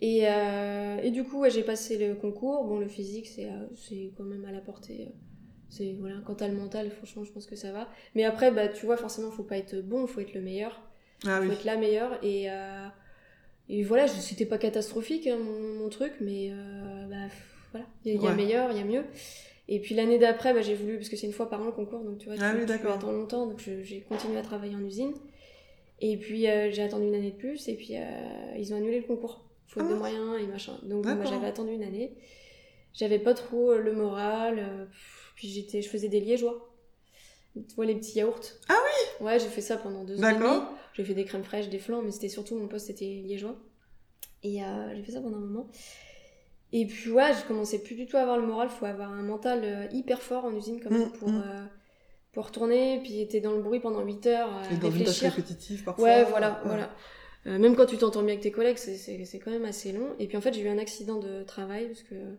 Et, et du coup, ouais, j'ai passé le concours. Bon, le physique, c'est quand même à la portée. C'est voilà, quand t'as le mental, franchement, je pense que ça va. Mais après, bah, tu vois, forcément, faut pas être bon, faut être le meilleur, Ah faut oui. être la meilleure. Et, euh, et voilà, je- c'était pas catastrophique hein, mon, mon truc, mais euh, bah, voilà, il y, a- Ouais. meilleur, il y a mieux. Et puis l'année d'après, bah, j'ai voulu, parce que c'est une fois par an le concours, donc tu vois, Ah tu, oui, tu longtemps, donc j'ai continué à travailler en usine. Et puis euh, j'ai attendu une année de plus, et puis ils ont annulé le concours, faute de Ah. moyens et machin. Donc bah, j'avais attendu une année, j'avais pas trop le moral, puis j'étais, je faisais des liégeois. Tu vois les petits yaourts Ah oui Ouais, j'ai fait ça pendant deux ans. D'accord. J'ai fait des crèmes fraîches, des flancs, mais c'était surtout mon poste, c'était liégeois. Et euh, j'ai fait ça pendant un moment. Et puis ouais, je commençais plus du tout à avoir le moral. Faut avoir un mental euh, hyper fort en usine quand même Mm, pour, mm. euh, pour retourner. Puis t'es dans le bruit pendant 8 heures à Et dans une tâche répétitive parfois. Ouais, voilà, Ouais. voilà. Euh, même quand tu t'entends bien avec tes collègues, c'est- quand même assez long. Et puis en fait, j'ai eu un accident de travail parce que euh,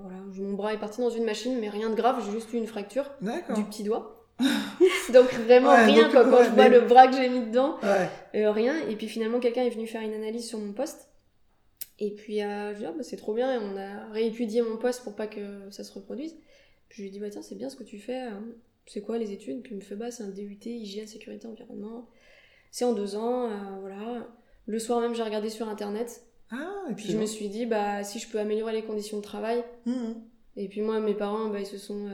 voilà, mon bras est parti dans une machine, mais rien de grave. J'ai juste eu une fracture du petit doigt. donc vraiment Ouais, rien donc, quoi. Quand ouais, je vois mais- le bras que j'ai mis dedans, Ouais. euh, rien. Et puis finalement, quelqu'un est venu faire une analyse sur mon poste. Et puis euh, je lui ai dit, ah, bah, c'est trop bien. Et on a réétudié mon poste pour pas que ça se reproduise. Puis je lui ai dit, bah tiens, c'est bien ce que tu fais. hein. C'est quoi les études? Puis il me fait, bah c'est un DUT, hygiène, sécurité, environnement. C'est en deux ans, euh, voilà. Le soir même, j'ai regardé sur internet. Ah, et Puis je me suis dit, bah si je peux améliorer les conditions de travail. Mhm. Et puis moi, mes parents, bah, ils se sont.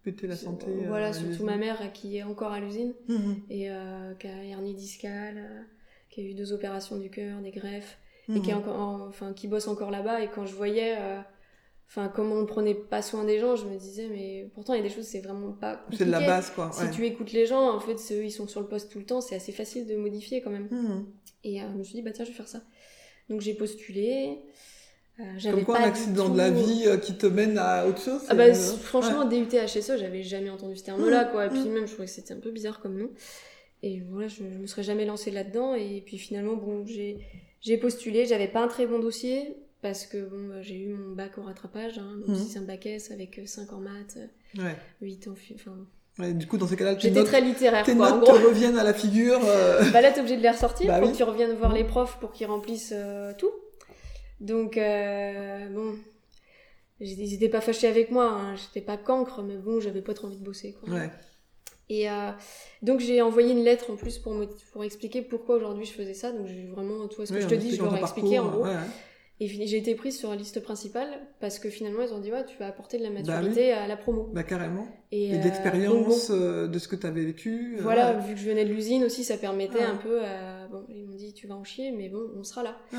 Euh, Péter la santé. euh, euh, voilà, à surtout ma mère euh, qui est encore à l'usine Mhm. et euh, qui a hernie discale, euh, qui a eu deux opérations du cœur, des greffes, et qui, est Mhm. encore, en- enfin, qui bosse encore là-bas. Et quand je voyais euh, enfin, comment on prenait pas soin des gens, je me disais, mais pourtant, il y a des choses, c'est vraiment pas compliqué. C'est de la base, quoi. Si tu écoutes les gens, en fait, eux, ils sont sur le poste tout le temps, c'est assez facile de modifier quand même. Mhm. Et euh, je me suis dit, bah tiens, je vais faire ça. Donc j'ai postulé. Euh, Comme quoi, un accident tout- de la vie euh, qui te mène à autre chose. ah bah, euh, franchement, DUT HSE, j'avais jamais entendu ce terme-là, quoi. Et puis Mm. même, je trouvais que c'était un peu bizarre comme nom. Et voilà, je, je me serais jamais lancée là-dedans. Et puis finalement, bon, j'ai postulé. J'avais pas un très bon dossier parce que bon, bah, j'ai eu mon bac au rattrapage. Hein, donc si c'est un bac S avec 5 en maths, Ouais. 8 en... Enfin, Ouais, Du coup, dans ces cas-là, tes j'étais notes, très littéraire, tes quoi. En notes gros, te reviennent à la figure. euh, bah là, t'es obligé de les ressortir. Bah faut oui. que tu reviennes voir les profs pour qu'ils remplissent euh, tout. Donc, euh, bon, ils étaient pas fâchés avec moi. Hein. J'étais pas cancre, mais bon, j'avais pas trop envie de bosser, quoi. Ouais. Et euh, donc j'ai envoyé une lettre en plus pour, me, pour expliquer pourquoi aujourd'hui je faisais ça. Donc j'ai vraiment, tout ce que Oui, je te dis, je leur ai expliqué en gros. ouais, ouais. Et j'ai été prise sur la liste principale parce que finalement ils ont dit ouais, tu vas apporter de la Bah oui. maturité à la promo. Bah, carrément. Et, Et bon, euh, de ce que tu avais vécu. voilà, ouais. vu que je venais de l'usine aussi, ça permettait Ouais. un peu. Bon, ils m'ont dit tu vas en chier, mais bon, on sera là. Ah,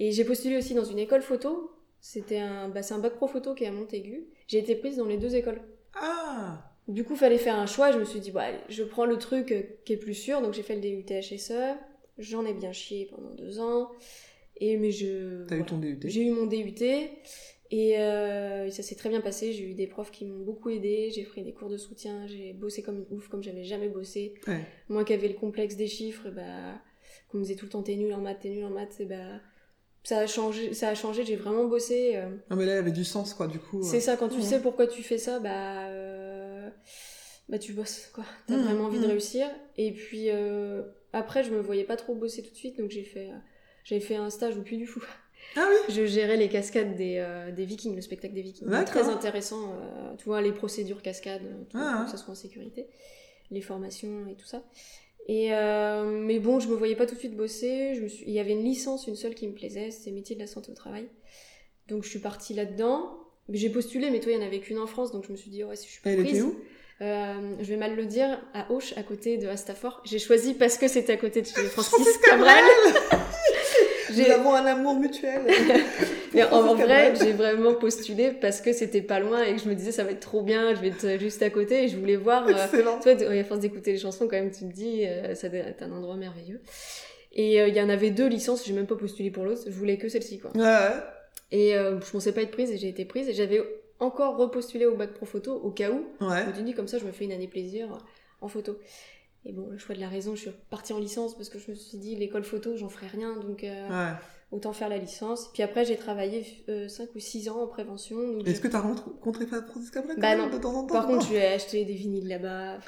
Et j'ai postulé aussi dans une école photo. C'était un, bah, c'est un bac pro photo qui est à Montaigu. J'ai été prise dans les deux écoles. ah. Du coup, fallait faire un choix. Je me suis dit, bah, je prends le truc euh, qui est plus sûr. Donc, j'ai fait le DUT HSE. J'en ai bien chié pendant deux ans. Et mais je. T'as eu ton DUT. J'ai eu mon DUT. Et euh, ça s'est très bien passé. J'ai eu des profs qui m'ont beaucoup aidé. J'ai pris des cours de soutien. J'ai bossé comme une ouf, comme j'avais jamais bossé. Ouais. Moi qui avais le complexe des chiffres, bah, qu'on me disait tout le temps t'es nul en maths, t'es nul en maths, et bah, ça a changé. Ça a changé. J'ai vraiment bossé. euh, Non, mais là, il y avait du sens, quoi, du coup. c'est ça, quand tu sais pourquoi tu fais ça, bah, euh, bah tu bosses, quoi. T'as Mhm, vraiment envie de mhm. réussir. Et puis, euh, après, je me voyais pas trop bosser tout de suite, donc j'ai fait, euh, j'avais fait un stage au Puy du Fou. Ah oui Je gérais les cascades des, euh, des Vikings, le spectacle des Vikings. D'accord. Très intéressant, euh, tu vois, les procédures cascades, tout, Ah, pour que ça soit en sécurité, les formations et tout ça. Et euh, mais bon, je me voyais pas tout de suite bosser. Je me suis... Il y avait une licence, une seule qui me plaisait, c'était métier de la santé au travail. Donc je suis partie là-dedans. J'ai postulé, mais toi, il y en avait qu'une en France, donc je me suis dit, ouais, si je suis pas Elle prise. était où? Euh, je vais mal le dire, à Auch, à côté de Astafort. J'ai choisi parce que c'était à côté de chez Francis Cabrel. Nous J'ai- avons un amour mutuel. Mais en, vrai, j'ai vraiment postulé parce que c'était pas loin et que je me disais ça va être trop bien, je vais être juste à côté et je voulais voir. euh, Excellent. toi, à force d'écouter les chansons, quand même, tu te dis, euh, ça doit être un endroit merveilleux. Et euh, il y en avait deux licences, j'ai même pas postulé pour l'autre, je voulais que celle-ci, quoi. Ouais, ouais. Et euh, je pensais pas être prise et j'ai été prise et j'avais encore repostulé au bac pro photo au cas où. Ouais. Je me suis dit, comme ça, je me fais une année plaisir en photo. Et bon, le choix de la raison, je suis partie en licence parce que je me suis dit, l'école photo, j'en ferai rien, donc euh, Ouais. Autant faire la licence. Puis après, j'ai travaillé 5 ou 6 ans en prévention. Est-ce j'ai- que t'as rencontré Francis Cabrel quand Bah non. de temps en temps Par contre, je lui ai acheté des vinyles là-bas.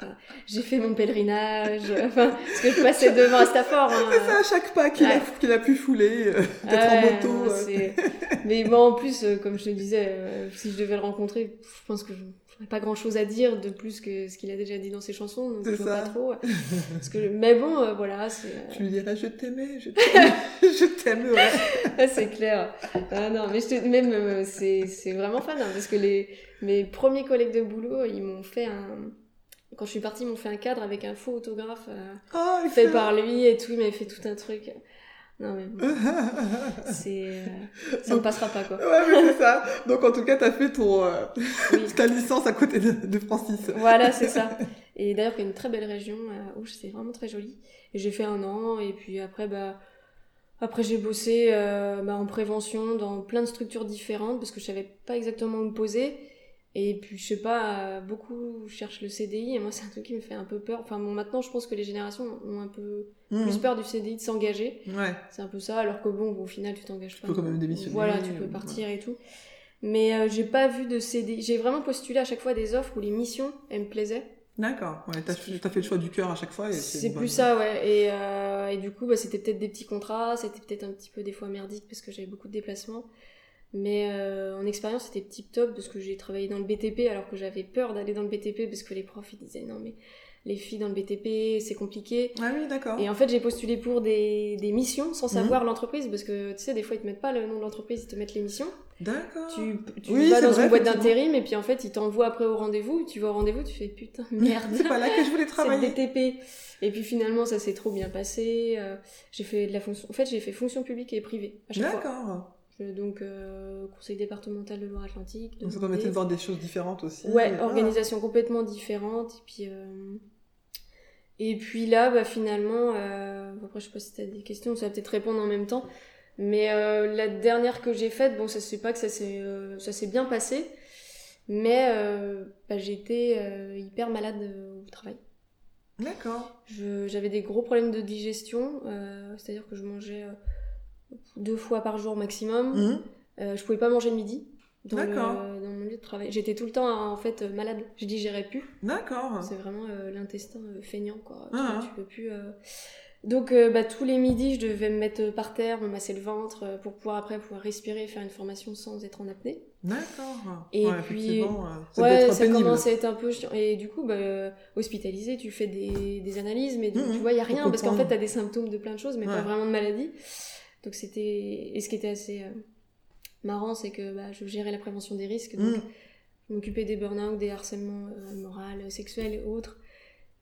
J'ai fait mon pèlerinage. Enfin, parce que je passais devant Astafort. Hein. C'est à chaque pas qu'il a, a pu fouler, euh, d'être Ouais, en moto. non, euh. Mais bon, en plus, euh, comme je te disais, euh, si je devais le rencontrer, je pense que je pas grand-chose à dire de plus que ce qu'il a déjà dit dans ses chansons. Donc je vois ça. pas trop. Parce que... Mais bon, euh, voilà, c'est... euh, Tu lui dirais je t'aimais, je t'aimais, je t'aimerais. Ah, c'est clair. Ah non, mais je te... même euh, c'est c'est vraiment fan hein, parce que les mes premiers collègues de boulot, ils m'ont fait un quand je suis partie, ils m'ont fait un cadre avec un faux autographe euh, Oh, fait par lui et tout, il m'avait fait tout un truc. Non mais bon, c'est euh, ça ne passera pas quoi. Ouais, mais c'est ça. Donc, en tout cas, t'as fait ton, euh, Oui. ta licence à côté de, de Francis. Voilà, c'est ça. Et d'ailleurs, il y a une très belle région à Ouche, c'est vraiment très joli. Et j'ai fait un an, et puis après, bah, après j'ai bossé euh, bah, en prévention dans plein de structures différentes parce que je savais pas exactement où me poser. Et puis, je sais pas, euh, beaucoup cherchent le CDI, et moi, c'est un truc qui me fait un peu peur. Enfin, bon, maintenant, je pense que les générations ont un peu Mhm. plus peur du CDI, de s'engager. Ouais. C'est un peu ça, alors que bon, au final, tu t'engages pas. peux quand même démissionner, Voilà, tu euh, peux partir et tout. Mais euh, j'ai pas vu de CDI. J'ai vraiment postulé à chaque fois des offres où les missions, elles me plaisaient. D'accord. Ouais, t'as, fait- le choix du cœur à chaque fois. C'est plus bonne- ça, ouais. Et, euh, et du coup, bah, c'était peut-être des petits contrats, c'était peut-être un petit peu des fois merdique parce que j'avais beaucoup de déplacements. Mais euh, en expérience, c'était tip top parce que j'ai travaillé dans le BTP alors que j'avais peur d'aller dans le BTP parce que les profs ils disaient non mais les filles dans le BTP c'est compliqué. Ah oui, d'accord. Et en fait, j'ai postulé pour des, des missions sans Mhm. savoir l'entreprise parce que tu sais, des fois ils te mettent pas le nom de l'entreprise, ils te mettent les missions. D'accord. Tu, tu Oui, vas dans vrai, une boîte d'intérim et puis en fait ils t'envoient après au rendez-vous. Tu vas au rendez-vous, tu fais putain merde. C'est pas là que je voulais C'est le travailler. BTP. Et puis finalement, ça s'est trop bien passé. Euh, j'ai fait de la fonction. En fait, j'ai fait fonction publique et privée à chaque fois. D'accord. Je- Donc, euh, conseil départemental de Loire-Atlantique. Donc ça permettait de voir des choses différentes aussi. Ouais, Ah. organisation complètement différente. Et puis, euh, et puis là, bah, finalement, euh, après, je sais pas si t'as des questions, ça va peut-être répondre en même temps. Mais euh, la dernière que j'ai faite, bon, ça c'est pas que ça s'est euh, ça s'est bien passé, mais euh, bah, j'étais euh, hyper malade euh, au travail. D'accord. Je- J'avais des gros problèmes de digestion, euh, c'est-à-dire que je mangeais euh, deux fois par jour maximum. Mhm. Euh, je pouvais pas manger le midi dans, le- D'accord. dans mon lieu de travail. J'étais tout le temps en fait euh, malade. Je digérais plus. D'accord. C'est vraiment euh, l'intestin euh, feignant quoi. Tu, Ah. tu peux plus. euh. Donc euh, bah, tous les midis, je devais me mettre par terre, me masser le ventre euh, pour pouvoir après pouvoir respirer, faire une formation sans être en apnée. D'accord. Et Ouais, puis- euh, ça ouais, ça commence à être un peu chiant. Et du coup, bah, euh, hospitalisé, tu fais des, des analyses, mais Mhm. tu vois, il y a rien parce qu'en fait, tu as des symptômes de plein de choses, mais pas Ouais. vraiment de maladie. Donc c'était. Et ce qui était assez euh, marrant, c'est que bah, je gérais la prévention des risques. Donc Mhm. je m'occupais des burn-out, des harcèlements euh, moraux, sexuels et autres.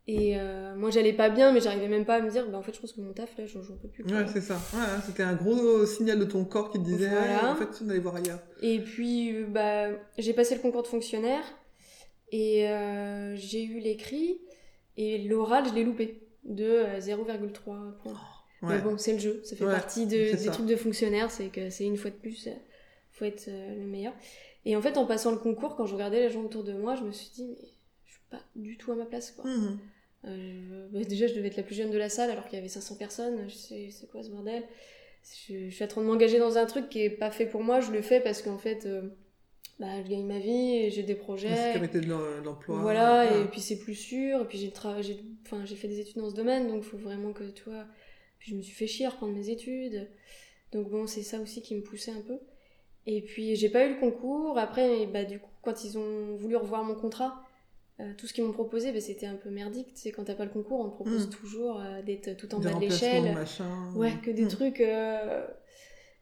Et euh, moi, j'allais pas bien, mais j'arrivais même pas à me dire, bah, en fait, je pense que mon taf, là, j'en peux plus. quoi. Ouais, c'est ça. Ouais, hein, c'était un gros signal de ton corps qui te disait, Voilà. ah, en fait, allait voir ailleurs. Et puis, bah, j'ai passé le concours de fonctionnaire et euh, j'ai eu l'écrit et l'oral, je l'ai loupé de euh, 0,3 points. Ouais. bon, c'est le jeu, ça fait Ouais, partie de- c'est des trucs de fonctionnaire, c'est que c'est une fois de plus, faut être euh, le meilleur. Et en fait, en passant le concours, quand je regardais les gens autour de moi, je me suis dit, mais je suis pas du tout à ma place, quoi. Mhm. Euh, bah, déjà, je devais être la plus jeune de la salle alors qu'il y avait 500 personnes. Je sais, c'est quoi ce bordel? Je, je suis en train de m'engager dans un truc qui est pas fait pour moi. Je le fais parce qu'en fait, euh, bah, je gagne ma vie j'ai des projets. sécurité de l'em- l'emploi. Voilà, Ouais. et puis c'est plus sûr. Et puis j'ai j'ai, enfin, j'ai fait des études dans ce domaine, donc il faut vraiment que tu vois. Puis je me suis fait chier à reprendre mes études. Donc bon, c'est ça aussi qui me poussait un peu. Et puis j'ai pas eu le concours. Après, bah, du coup, quand ils ont voulu revoir mon contrat, euh, tout ce qu'ils m'ont proposé, bah, c'était un peu merdique. Tu sais, quand t'as pas le concours, on te propose Mm. toujours euh, d'être tout en Des bas de l'échelle. Ouais, que des Mhm. trucs. euh,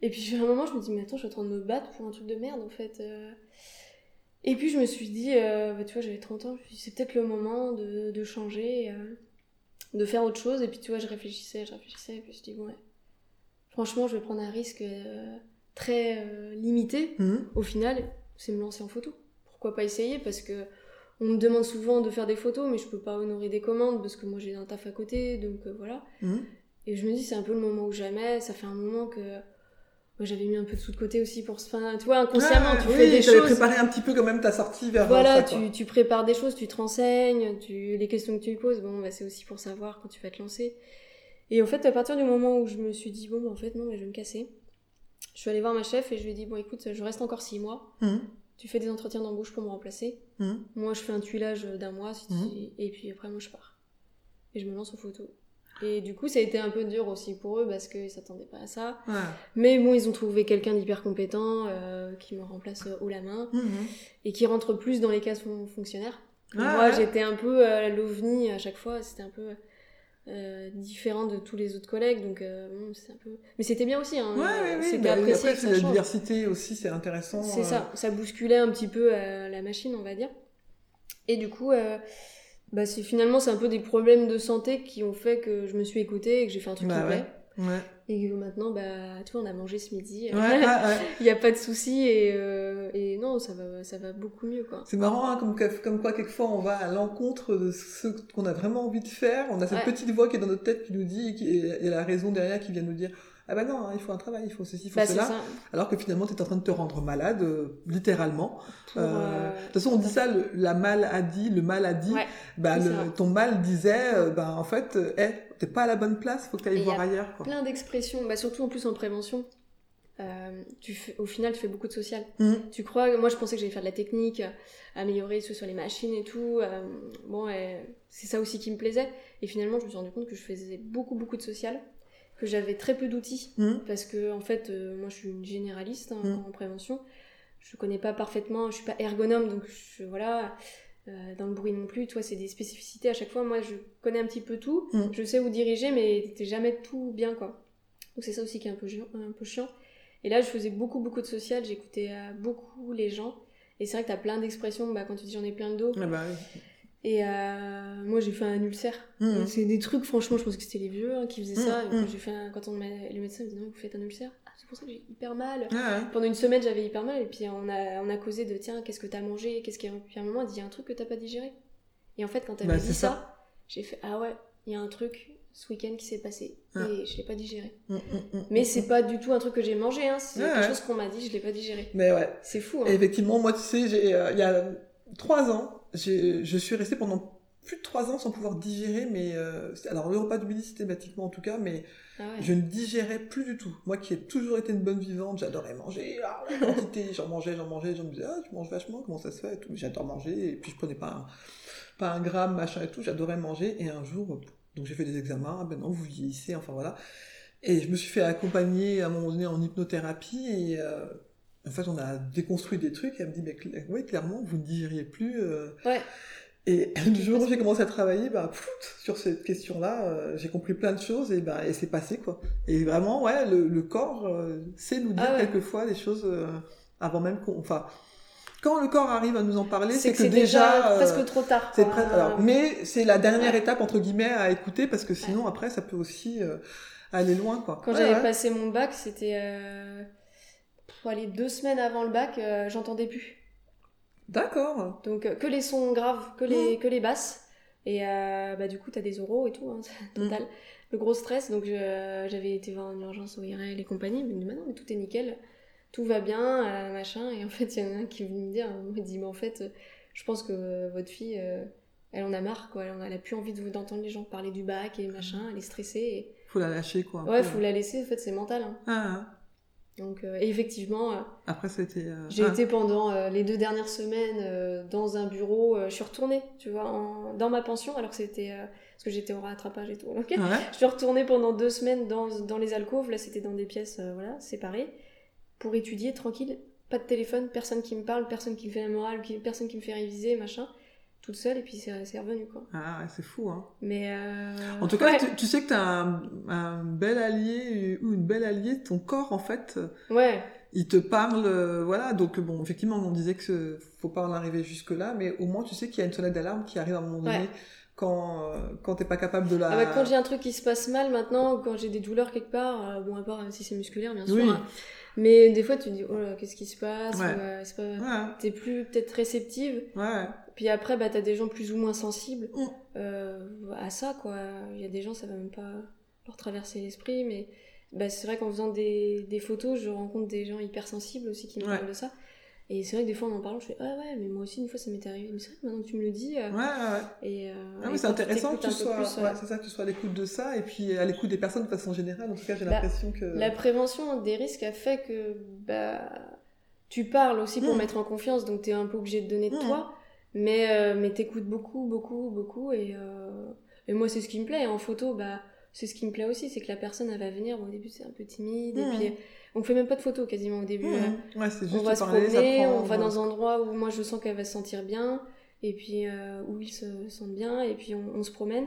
Et puis à un moment, je me dis, mais attends, je suis en train de me battre pour un truc de merde en fait. Et puis je me suis dit, bah, tu vois, j'avais 30 ans, je me suis dit, c'est peut-être le moment de, de changer, de faire autre chose. Et puis tu vois, je réfléchissais, je réfléchissais, et puis je bon, ouais, franchement, je vais prendre un risque euh, très euh, limité. Mhm. Au final, c'est me lancer en photo. Pourquoi pas essayer? Parce que on me demande souvent de faire des photos, mais je peux pas honorer des commandes parce que moi j'ai un taf à côté, donc euh, voilà. Mhm. Et je me dis, c'est un peu le moment ou jamais. Ça fait un moment que moi, j'avais mis un peu de sous de côté aussi pour se. Enfin, tu vois, inconsciemment, Ouais, tu oui, fais des choses. préparé un petit peu quand même ta sortie vers Voilà, ça, quoi. tu, tu prépares des choses, tu te renseignes, tu, les questions que tu lui poses, bon, bah, c'est aussi pour savoir quand tu vas te lancer. Et en fait, à partir du moment où je me suis dit, bon, bah, en fait, non, mais je vais me casser, je suis allée voir ma chef et je lui ai dit, bon, écoute, je reste encore six mois, Mhm. tu fais des entretiens d'embauche pour me remplacer. Mhm. Moi, je fais un tuilage d'un mois, si tu- Mhm. et puis après, moi, je pars. Et je me lance en photo. Et du coup, ça a été un peu dur aussi pour eux parce qu'ils s'attendaient pas à ça. Ouais. Mais bon, ils ont trouvé quelqu'un d'hyper compétent euh, qui me remplace euh, haut la main Mhm. et qui rentre plus dans les cases fon- fonctionnaires. Ah, Moi, ouais. j'étais un peu euh, l'ovni à chaque fois, c'était un peu euh, différent de tous les autres collègues, donc bon, c'est un peu. Mais c'était bien aussi, hein. Ouais, ouais, ouais. c'était bah, apprécié. après, la diversité aussi, c'est intéressant. C'est ça, ça bousculait un petit peu la machine, on va dire. Et du coup, bah, c'est finalement c'est un peu des problèmes de santé qui ont fait que je me suis écoutée et que j'ai fait un truc Bah qui me ouais. plaît. Ouais. Et que maintenant, bah, tu vois, on a mangé ce midi. Ouais, ouais. Il n'y a pas de souci et, euh, et non, ça va, ça va beaucoup mieux, quoi. C'est marrant, hein, comme, comme quoi, quelquefois, on va à l'encontre de ce qu'on a vraiment envie de faire. On a cette petite voix qui est dans notre tête qui nous dit, et qui et et la raison derrière qui vient nous dire Ah bah non, hein, il faut un travail, il faut ceci, il faut Bah, cela. Alors que finalement, tu es en train de te rendre malade, euh, littéralement. Euh, euh, De toute façon, on dit ça, le, la mal a dit, le mal a dit. Ouais, bah, le- ton mal disait, euh, bah, en fait, hey, t'es pas à la bonne place, faut que tu ailles y voir a ailleurs. Quoi. plein d'expressions, bah, surtout en plus en prévention. Euh, tu fais, au final, tu fais beaucoup de social. Mhm. Tu crois, moi je pensais que j'allais faire de la technique, améliorer ce sur les machines et tout. euh, bon, c'est ça aussi qui me plaisait. Et finalement, je me suis rendu compte que je faisais beaucoup, beaucoup de social, que j'avais très peu d'outils. Mhm. Parce que, en fait, euh, moi je suis une généraliste hein, Mhm. en prévention. Je connais pas parfaitement, je suis pas ergonome, donc je, voilà. euh, dans le bruit non plus, toi, c'est des spécificités à chaque fois. Moi, je connais un petit peu tout, Mhm. je sais où diriger, mais t'es jamais tout bien, quoi. Donc c'est ça aussi qui est un peu, chiant- un peu chiant. Et là, je faisais beaucoup, beaucoup de social, j'écoutais euh, beaucoup les gens. Et c'est vrai que t'as plein d'expressions, bah, quand tu dis j'en ai plein le dos. Ah bah oui. Et euh, moi, j'ai fait un ulcère. Mhm. C'est des trucs, franchement, je pense que c'était les vieux hein, qui faisaient ça. Et quand mhm. j'ai fait un- quand on le médecin me dit non, vous faites un ulcère. Ah, c'est pour ça que j'ai hyper mal. Ah ouais. Pendant une semaine, j'avais hyper mal. Et puis on a, on a causé de tiens, qu'est-ce que t'as mangé? Qu'est-ce qu'il y a? Puis à un moment, elle dit il y a un truc que t'as pas digéré. Et en fait, quand elle Bah, dit ça. ça, j'ai fait ah ouais, il y a un truc ce week-end qui s'est passé. Ah. Et je l'ai pas digéré. Mais c'est pas du tout un truc que j'ai mangé, hein. c'est quelque ouais. chose qu'on m'a dit, je l'ai pas digéré. Mais ouais. C'est fou, Et hein. effectivement, moi, tu sais, euh, il y a trois ans, je suis restée pendant plus de trois ans sans pouvoir digérer, mais euh, alors le repas du midi systématiquement en tout cas, mais Ah ouais. je ne digérais plus du tout. Moi qui ai toujours été une bonne vivante, j'adorais manger, ah, quantité, j'en mangeais, j'en mangeais, j'en me disais, ah, tu manges vachement, comment ça se fait et tout. J'adore manger, et puis je prenais pas un, pas un gramme, machin et tout, j'adorais manger, et un jour, donc j'ai fait des examens, ben non, vous vieillissez, enfin voilà. Et je me suis fait accompagner à un moment donné en hypnothérapie, et euh, en fait, on a déconstruit des trucs, et elle me dit, mais cl- oui, clairement, vous ne digériez plus. euh. Ouais. Et le jour où j'ai commencé à travailler, bah, pfft, sur cette question-là, euh, j'ai compris plein de choses, et, bah, et c'est passé, quoi. Et vraiment, ouais, le, le corps euh, sait nous dire Ah ouais. quelquefois des choses avant même qu'on... Enfin, quand le corps arrive à nous en parler, C'est que déjà, déjà presque trop tard. c'est quoi. presque- alors, mais c'est la dernière Ouais. étape entre guillemets à écouter parce que sinon après ça peut aussi aller loin quoi. Quand Ouais, j'avais ouais. passé mon bac, c'était euh, aller deux semaines avant le bac, euh, j'entendais plus. D'accord. Donc euh, que les sons graves, que les, que les basses. Et euh, bah, du coup, t'as des oraux et tout, hein, total. Le gros stress. Donc j'avais été voir une urgence au IRL et compagnie. Bah non, mais tout est nickel. Tout va bien, machin. Et en fait, il y en a un qui est venu me dire, il me dit, mais en fait, je pense que votre fille, elle en a marre, quoi. Elle, en a, plus envie d'entendre les gens parler du bac et machin. Elle est stressée. Et... Faut la lâcher quoi. Ouais, peu. faut la laisser. En fait, c'est mental. hein. Ah. Donc, euh, et effectivement, euh, Après c'était. euh, j'ai ah. été pendant euh, les deux dernières semaines euh, dans un bureau. euh, je suis retournée, tu vois, en- dans ma pension, alors que c'était. euh, parce que j'étais au rattrapage et tout. ok Ouais. Je suis retournée pendant deux semaines dans, dans les alcôves. Là, c'était dans des pièces, voilà, séparées, pour étudier tranquille. Pas de téléphone, personne qui me parle, personne qui me fait la morale, personne qui me fait réviser, machin. Toute seule, et puis c'est revenu, quoi. Ah ouais, c'est fou hein. Mais. euh, En tout cas, ouais. tu, tu sais que t'as un, un bel allié ou une belle alliée, ton corps en fait, Ouais, il te parle, euh, voilà. Donc bon, effectivement, on disait que ce- faut pas en arriver jusque là, mais au moins tu sais qu'il y a une sonnette d'alarme qui arrive à un moment donné Ouais. Quand euh, quand t'es pas capable de la. Ah bah, quand j'ai un truc qui se passe mal maintenant, quand j'ai des douleurs quelque part, euh, bon à part euh, si c'est musculaire bien sûr, Oui. hein. mais des fois tu te dis oh là qu'est-ce qui se passe, Ouais. pas... Ouais, t'es plus peut-être réceptive, ouais. puis après bah t'as des gens plus ou moins sensibles Mm. euh, à ça quoi, il y a des gens ça va même pas leur traverser l'esprit, mais bah, c'est vrai qu'en faisant des, des photos je rencontre des gens hypersensibles aussi qui me parlent de ça, et c'est vrai que des fois en en parlant je fais ah ouais mais moi aussi une fois ça m'est arrivé, mais c'est vrai que maintenant que tu me le dis, euh, Ouais, ouais, ouais. et, euh, Ah et oui, c'est intéressant que tu sois, plus, ouais, c'est ça, que tu sois à l'écoute de ça et puis à l'écoute des personnes de façon générale. En tout cas, j'ai Bah, l'impression que. La prévention des risques a fait que bah, tu parles aussi pour Mm. mettre en confiance, donc tu es un peu obligé de donner de Mm. toi, mais, euh, mais t'écoutes beaucoup, beaucoup, beaucoup, et, euh, et moi c'est ce qui me plaît. En photo, bah, c'est ce qui me plaît aussi, c'est que la personne elle va venir, bon, au début c'est un peu timide, et puis on fait même pas de photos quasiment au début. Mmh. Ouais, c'est juste On va se parler, promener, on va dans un endroit où moi je sens qu'elle va se sentir bien, et puis euh, où ils se sentent bien, et puis on, on se promène.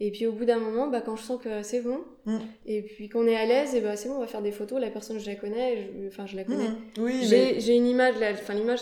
Et puis au bout d'un moment, bah, quand je sens que c'est bon, Mm. et puis qu'on est à l'aise, et bah, c'est bon, on va faire des photos. La personne, je la connais, je- enfin je la connais. Mmh. Oui. J'ai une image, enfin l'image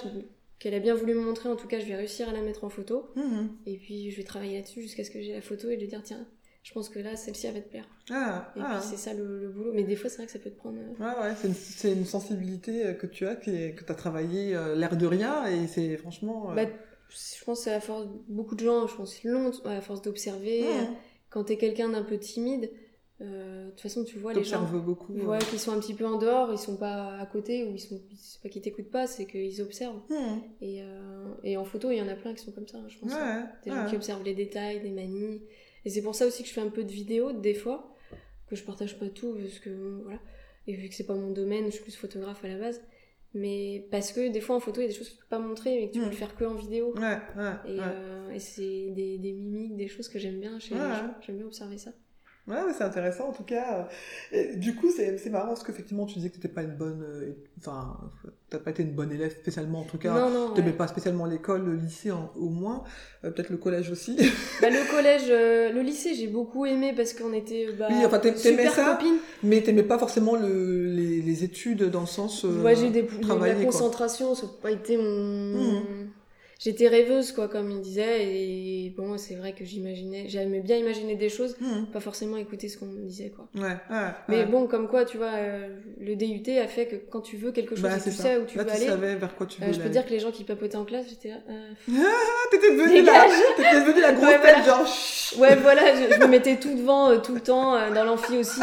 qu'elle a bien voulu me montrer, en tout cas je vais réussir à la mettre en photo. Mmh. Et puis je vais travailler là-dessus jusqu'à ce que j'ai la photo et lui dire tiens, je pense que là celle-ci elle va te plaire. Ah, Et ah. puis c'est ça le, le boulot. Mais des fois c'est vrai que ça peut te prendre. euh, Ouais, ouais, c'est une, c'est une sensibilité euh, que tu as, qui est- que tu as travaillé euh, l'air de rien, et c'est franchement. euh, Bah, je pense que à force, beaucoup de gens, je pense long, à force d'observer. mmh. Quand t'es quelqu'un d'un peu timide, euh, de toute façon tu vois les gens. Beaucoup. Ouais, qui sont un petit peu en dehors, ils sont pas à côté, ou ils sont, c'est pas qu'ils t'écoutent pas, c'est qu'ils observent. Et, et en photo, il y en a plein qui sont comme ça, hein, je pense. Ouais, Des gens qui observent les détails, des manies. Et c'est pour ça aussi que je fais un peu de vidéos, des fois, que je partage pas tout, parce que voilà. Et vu que c'est pas mon domaine, je suis plus photographe à la base. Mais parce que des fois en photo, il y a des choses que tu peux pas montrer, mais que tu peux Mm. le faire que en vidéo. Ouais, ouais, Et, ouais. euh, et c'est des, des mimiques, des choses que j'aime bien chez les gens. J'aime bien observer ça. Ouais, c'est intéressant en tout cas. Et du coup, c'est marrant parce qu'effectivement, tu disais que t'étais pas une bonne. euh, Enfin, t'as pas été une bonne élève spécialement en tout cas. non, non. T'aimais ouais. pas spécialement l'école, le lycée en- au moins, Euh, peut-être le collège aussi. Bah, le collège, euh, le lycée, j'ai beaucoup aimé parce qu'on était bah, Oui, enfin, super ça copines. Mais t'aimais pas forcément le, les, les études dans le sens. Ouais, j'ai eu des, de la concentration, ça n'a pas été mon. Mhm. J'étais rêveuse, quoi, comme il disait, et bon, c'est vrai que j'imaginais, j'aimais bien imaginer des choses, Mmh. pas forcément écouter ce qu'on me disait, quoi. Ouais, ouais. Mais bon, comme quoi, tu vois, euh, le DUT a fait que quand tu veux quelque chose Bah, tu ça. sais où tu Là, veux tu aller, savais vers quoi tu euh, voulais. je peux dire que les gens qui papotaient en classe, j'étais là. euh, Ah, t'étais devenue la, t'étais devenue la grosse Ouais, tête, voilà. genre. Ouais, voilà, je, je me mettais tout devant, euh, tout le temps, euh, dans l'amphi aussi.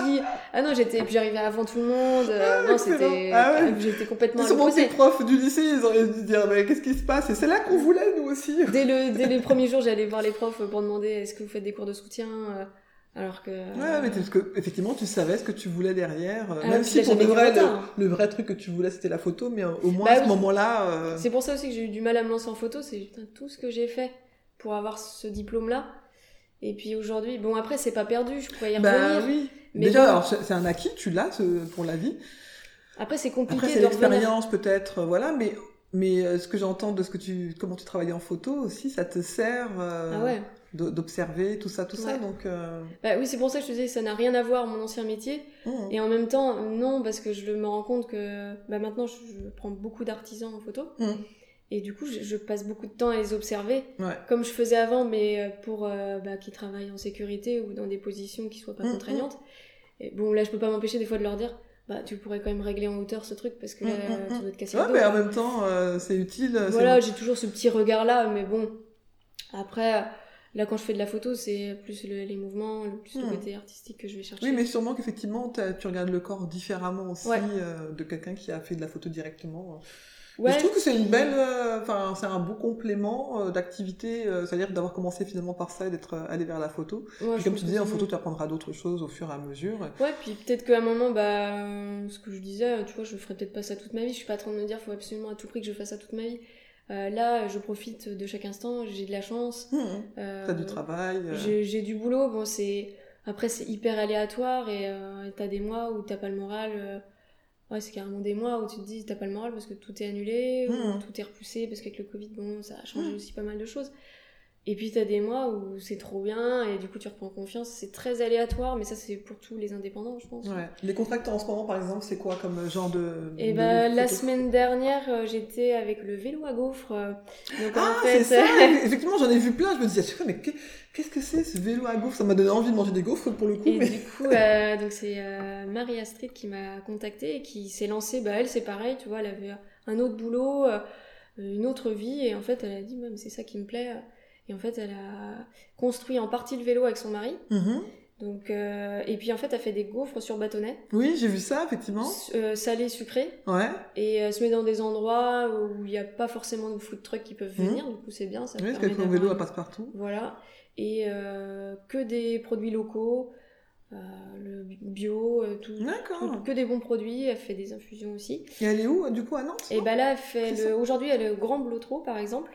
Ah non, j'étais, puis j'arrivais avant tout le monde. euh, non, excellent. c'était, Ah ouais. euh, j'étais complètement tes l'opposé. profs du lycée, ils auraient dû dire, mais qu'est-ce qui se passe? Et c'est là qu'on voulait, nous aussi. Dès le, dès les premiers jours, j'allais voir les profs pour demander est-ce que vous faites des cours de soutien euh, alors que. Ouais, mais parce que, effectivement, tu savais ce que tu voulais derrière. euh, Ah, même si pour vrai, le, vrai truc que tu voulais, c'était la photo, mais au moins Bah à ce oui. moment-là. euh, C'est pour ça aussi que j'ai eu du mal à me lancer en photo, c'est putain, tout ce que j'ai fait pour avoir ce diplôme-là. Et puis aujourd'hui, bon après c'est pas perdu, je pourrais y Bah revenir. oui. Mais Déjà, alors c'est un acquis, tu l'as pour la vie. Après c'est compliqué Après, c'est l'expérience peut-être, euh, voilà, mais. Mais euh, ce que j'entends de ce que tu, comment tu travailles en photo aussi, ça te sert euh, Ah ouais. d'observer tout ça, tout ça. Donc, euh, Bah oui, c'est pour ça que je te disais ça n'a rien à voir mon ancien métier. mmh. Et en même temps, non, parce que je me rends compte que bah, maintenant je, je prends beaucoup d'artisans en photo. Mm. Et du coup, je, je passe beaucoup de temps à les observer, Ouais. comme je faisais avant, mais euh, pour euh, bah, qui travaillent en sécurité ou dans des positions qui soient pas Mm, contraignantes. Et bon, là, je peux pas m'empêcher des fois de leur dire, bah, tu pourrais quand même régler en hauteur ce truc parce que là, Mm, mm, tu mm. dois te casser Ouais, le dos. mais en même temps, euh, c'est utile. Voilà, j'ai toujours ce petit regard-là, mais bon. Après, là, quand je fais de la photo, c'est plus le- les mouvements, le- plus le côté artistique que je vais chercher. Oui, mais sûrement qu'effectivement, tu regardes le corps différemment aussi Ouais. euh, de quelqu'un qui a fait de la photo directement. Ouais. Je trouve que c'est une belle, euh, enfin, c'est un beau complément euh, d'activité, euh, c'est-à-dire d'avoir commencé finalement par ça et d'être allé vers la photo. Ouais, Puis comme tu disais, en photo, tu apprendras d'autres choses au fur et à mesure. Ouais, puis peut-être qu'à un moment, bah, ce que je disais, tu vois, je ferai peut-être pas ça toute ma vie. Je suis pas en train de me dire, faut absolument à tout prix que je fasse ça toute ma vie. Là, je profite de chaque instant, j'ai de la chance. Mmh. T'as du travail. J'ai du boulot, bon, c'est. Après, c'est hyper aléatoire et et t'as des mois où t'as pas le moral. Ouais, c'est carrément des mois où tu te dis t'as pas le moral parce que tout est annulé, ou Mhm. tout est repoussé parce qu'avec le Covid, bon, ça a changé Mhm. aussi pas mal de choses. Et puis t'as des mois où c'est trop bien et du coup tu reprends confiance. C'est très aléatoire, mais ça c'est pour tous les indépendants, je pense. Ouais. Les contracteurs en ce moment, par exemple, c'est quoi comme genre de. Et de bah, la semaine dernière, euh, j'étais avec le vélo à gaufre. euh, Donc Ah, en fait, ça Effectivement, j'en ai vu plein. Je me disais, mais qu'est- qu'est-ce que c'est ce vélo à gaufres? Ça m'a donné envie de manger des gaufres pour le coup. Et mais... du coup, euh, donc c'est euh, Marie Astrid qui m'a contactée et qui s'est lancée. Bah, elle, c'est pareil, tu vois, elle avait un autre boulot, euh, une autre vie, et en fait, elle a dit, mais c'est ça qui me plaît. Et en fait, elle a construit en partie le vélo avec son mari. Mhm. Donc, euh, et puis en fait, elle fait des gaufres sur bâtonnet, Oui, j'ai vu ça, effectivement. euh, salées, sucrées, Ouais. et elle se met dans des endroits où il n'y a pas forcément de food trucks qui peuvent Mhm. venir. Du coup, c'est bien. Ça Oui, parce qu'avec mon d'avoir vélo, elle une- passe partout. Voilà. Et euh, que des produits locaux, euh, le bio, euh, tout, D'accord. tout- que des bons produits. Elle fait des infusions aussi. Et elle est où, du coup, à Nantes Et bah là, elle fait le... aujourd'hui, elle est au Grand Blotreau, par exemple.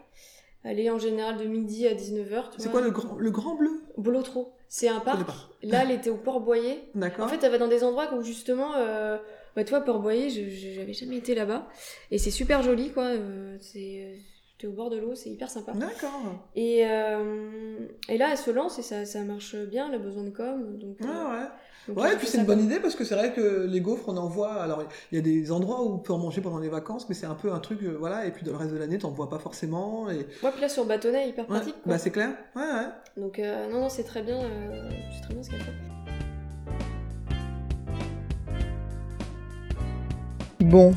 Elle est en général de midi à 19h. C'est quoi le grand, le grand bleu? Blotreau C'est un parc. Là, elle était au Port-Boyer. D'accord. En fait, elle va dans des endroits où justement, euh, bah, Port-Boyer, je- je- j'avais jamais été là-bas. Et c'est super joli, quoi. euh, c'est, t'es au bord de l'eau, c'est hyper sympa. D'accord. Et, euh, et là, elle se lance et ça, ça marche bien, elle a besoin de com. Donc, euh, Ah ouais. Donc Ouais, et puis c'est une bonne idée parce que c'est vrai que les gaufres, on en voit. Alors, il y a des endroits où on peut en manger pendant les vacances, mais c'est un peu un truc, euh, voilà. Et puis, dans le reste de l'année, t'en vois pas forcément. Et... Ouais, puis là, sur bâtonnet, hyper Ouais, pratique. quoi. bah, c'est clair. Ouais, ouais. Donc, euh, non, non, c'est très bien, euh, c'est très bien ce qu'elle fait. Bon,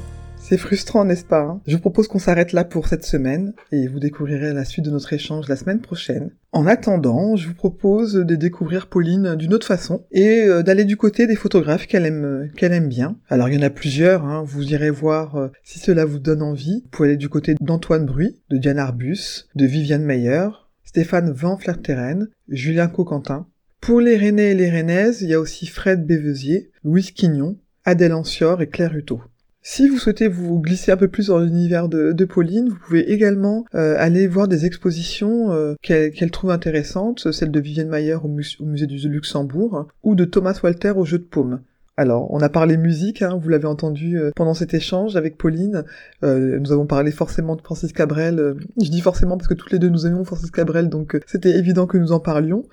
c'est frustrant, n'est-ce pas hein? Je vous propose qu'on s'arrête là pour cette semaine et vous découvrirez la suite de notre échange la semaine prochaine. En attendant, je vous propose de découvrir Pauline d'une autre façon et euh, d'aller du côté des photographes qu'elle aime, qu'elle aime bien. Alors il y en a plusieurs, hein, vous irez voir euh, si cela vous donne envie. Vous pouvez aller du côté d'Antoine Bruy, de Diane Arbus, de Viviane Meyer, Stéphane Van Flerteren, Julien Coquentin. Pour les Rennais et les Rennaises, il y a aussi Fred Bévesier, Louise Quignon, Adèle Ancior et Claire Hutto. Si vous souhaitez vous glisser un peu plus dans l'univers de, Pauline, vous pouvez également euh, aller voir des expositions euh, qu'elle trouve intéressantes, celle de Vivienne Mayer au musée du Luxembourg ou de Thomas Walter au jeu de paume. Alors, on a parlé musique, hein, vous l'avez entendu euh, pendant cet échange avec Pauline. Euh, nous avons parlé forcément de Francis Cabrel. euh, je dis forcément parce que toutes les deux nous aimions Francis Cabrel, donc c'était évident que nous en parlions.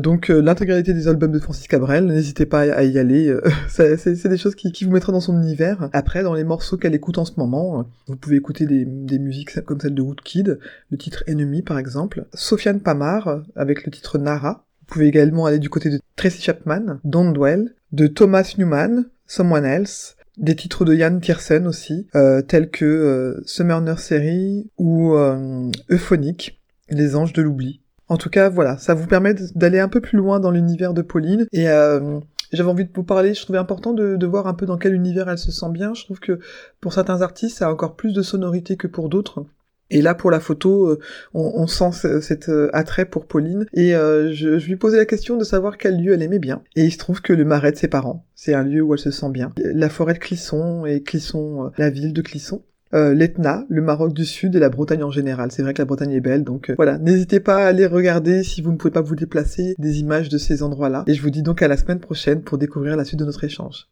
Donc l'intégralité des albums de Francis Cabrel, n'hésitez pas à y aller. c'est des choses qui, vous mettraient dans son univers. Après, dans les morceaux qu'elle écoute en ce moment, vous pouvez écouter des, musiques comme celle de Woodkid, le titre Ennemi par exemple. Sofiane Pamar avec le titre Nara. Vous pouvez également aller du côté de Tracy Chapman, Don't Dwell, de Thomas Newman, Someone Else, des titres de Yann Tiersen aussi, euh, tels que euh, Summer Nursery ou euh, Euphonique, Les Anges de l'Oubli. En tout cas, voilà, ça vous permet d'aller un peu plus loin dans l'univers de Pauline. Et euh, j'avais envie de vous parler, je trouvais important de, de voir un peu dans quel univers elle se sent bien. Je trouve que pour certains artistes, ça a encore plus de sonorité que pour d'autres. Et là, pour la photo, euh, on, sent ce- cet euh, attrait pour Pauline. Et euh, je, lui posais la question de savoir quel lieu elle aimait bien. Et il se trouve que le marais de ses parents, c'est un lieu où elle se sent bien. La forêt de Clisson et Clisson, la ville de Clisson. Euh, l'Etna, le Maroc du Sud et la Bretagne en général. C'est vrai que la Bretagne est belle, donc voilà. N'hésitez pas à aller regarder si vous ne pouvez pas vous déplacer des images de ces endroits-là. Et je vous dis donc à la semaine prochaine pour découvrir la suite de notre échange.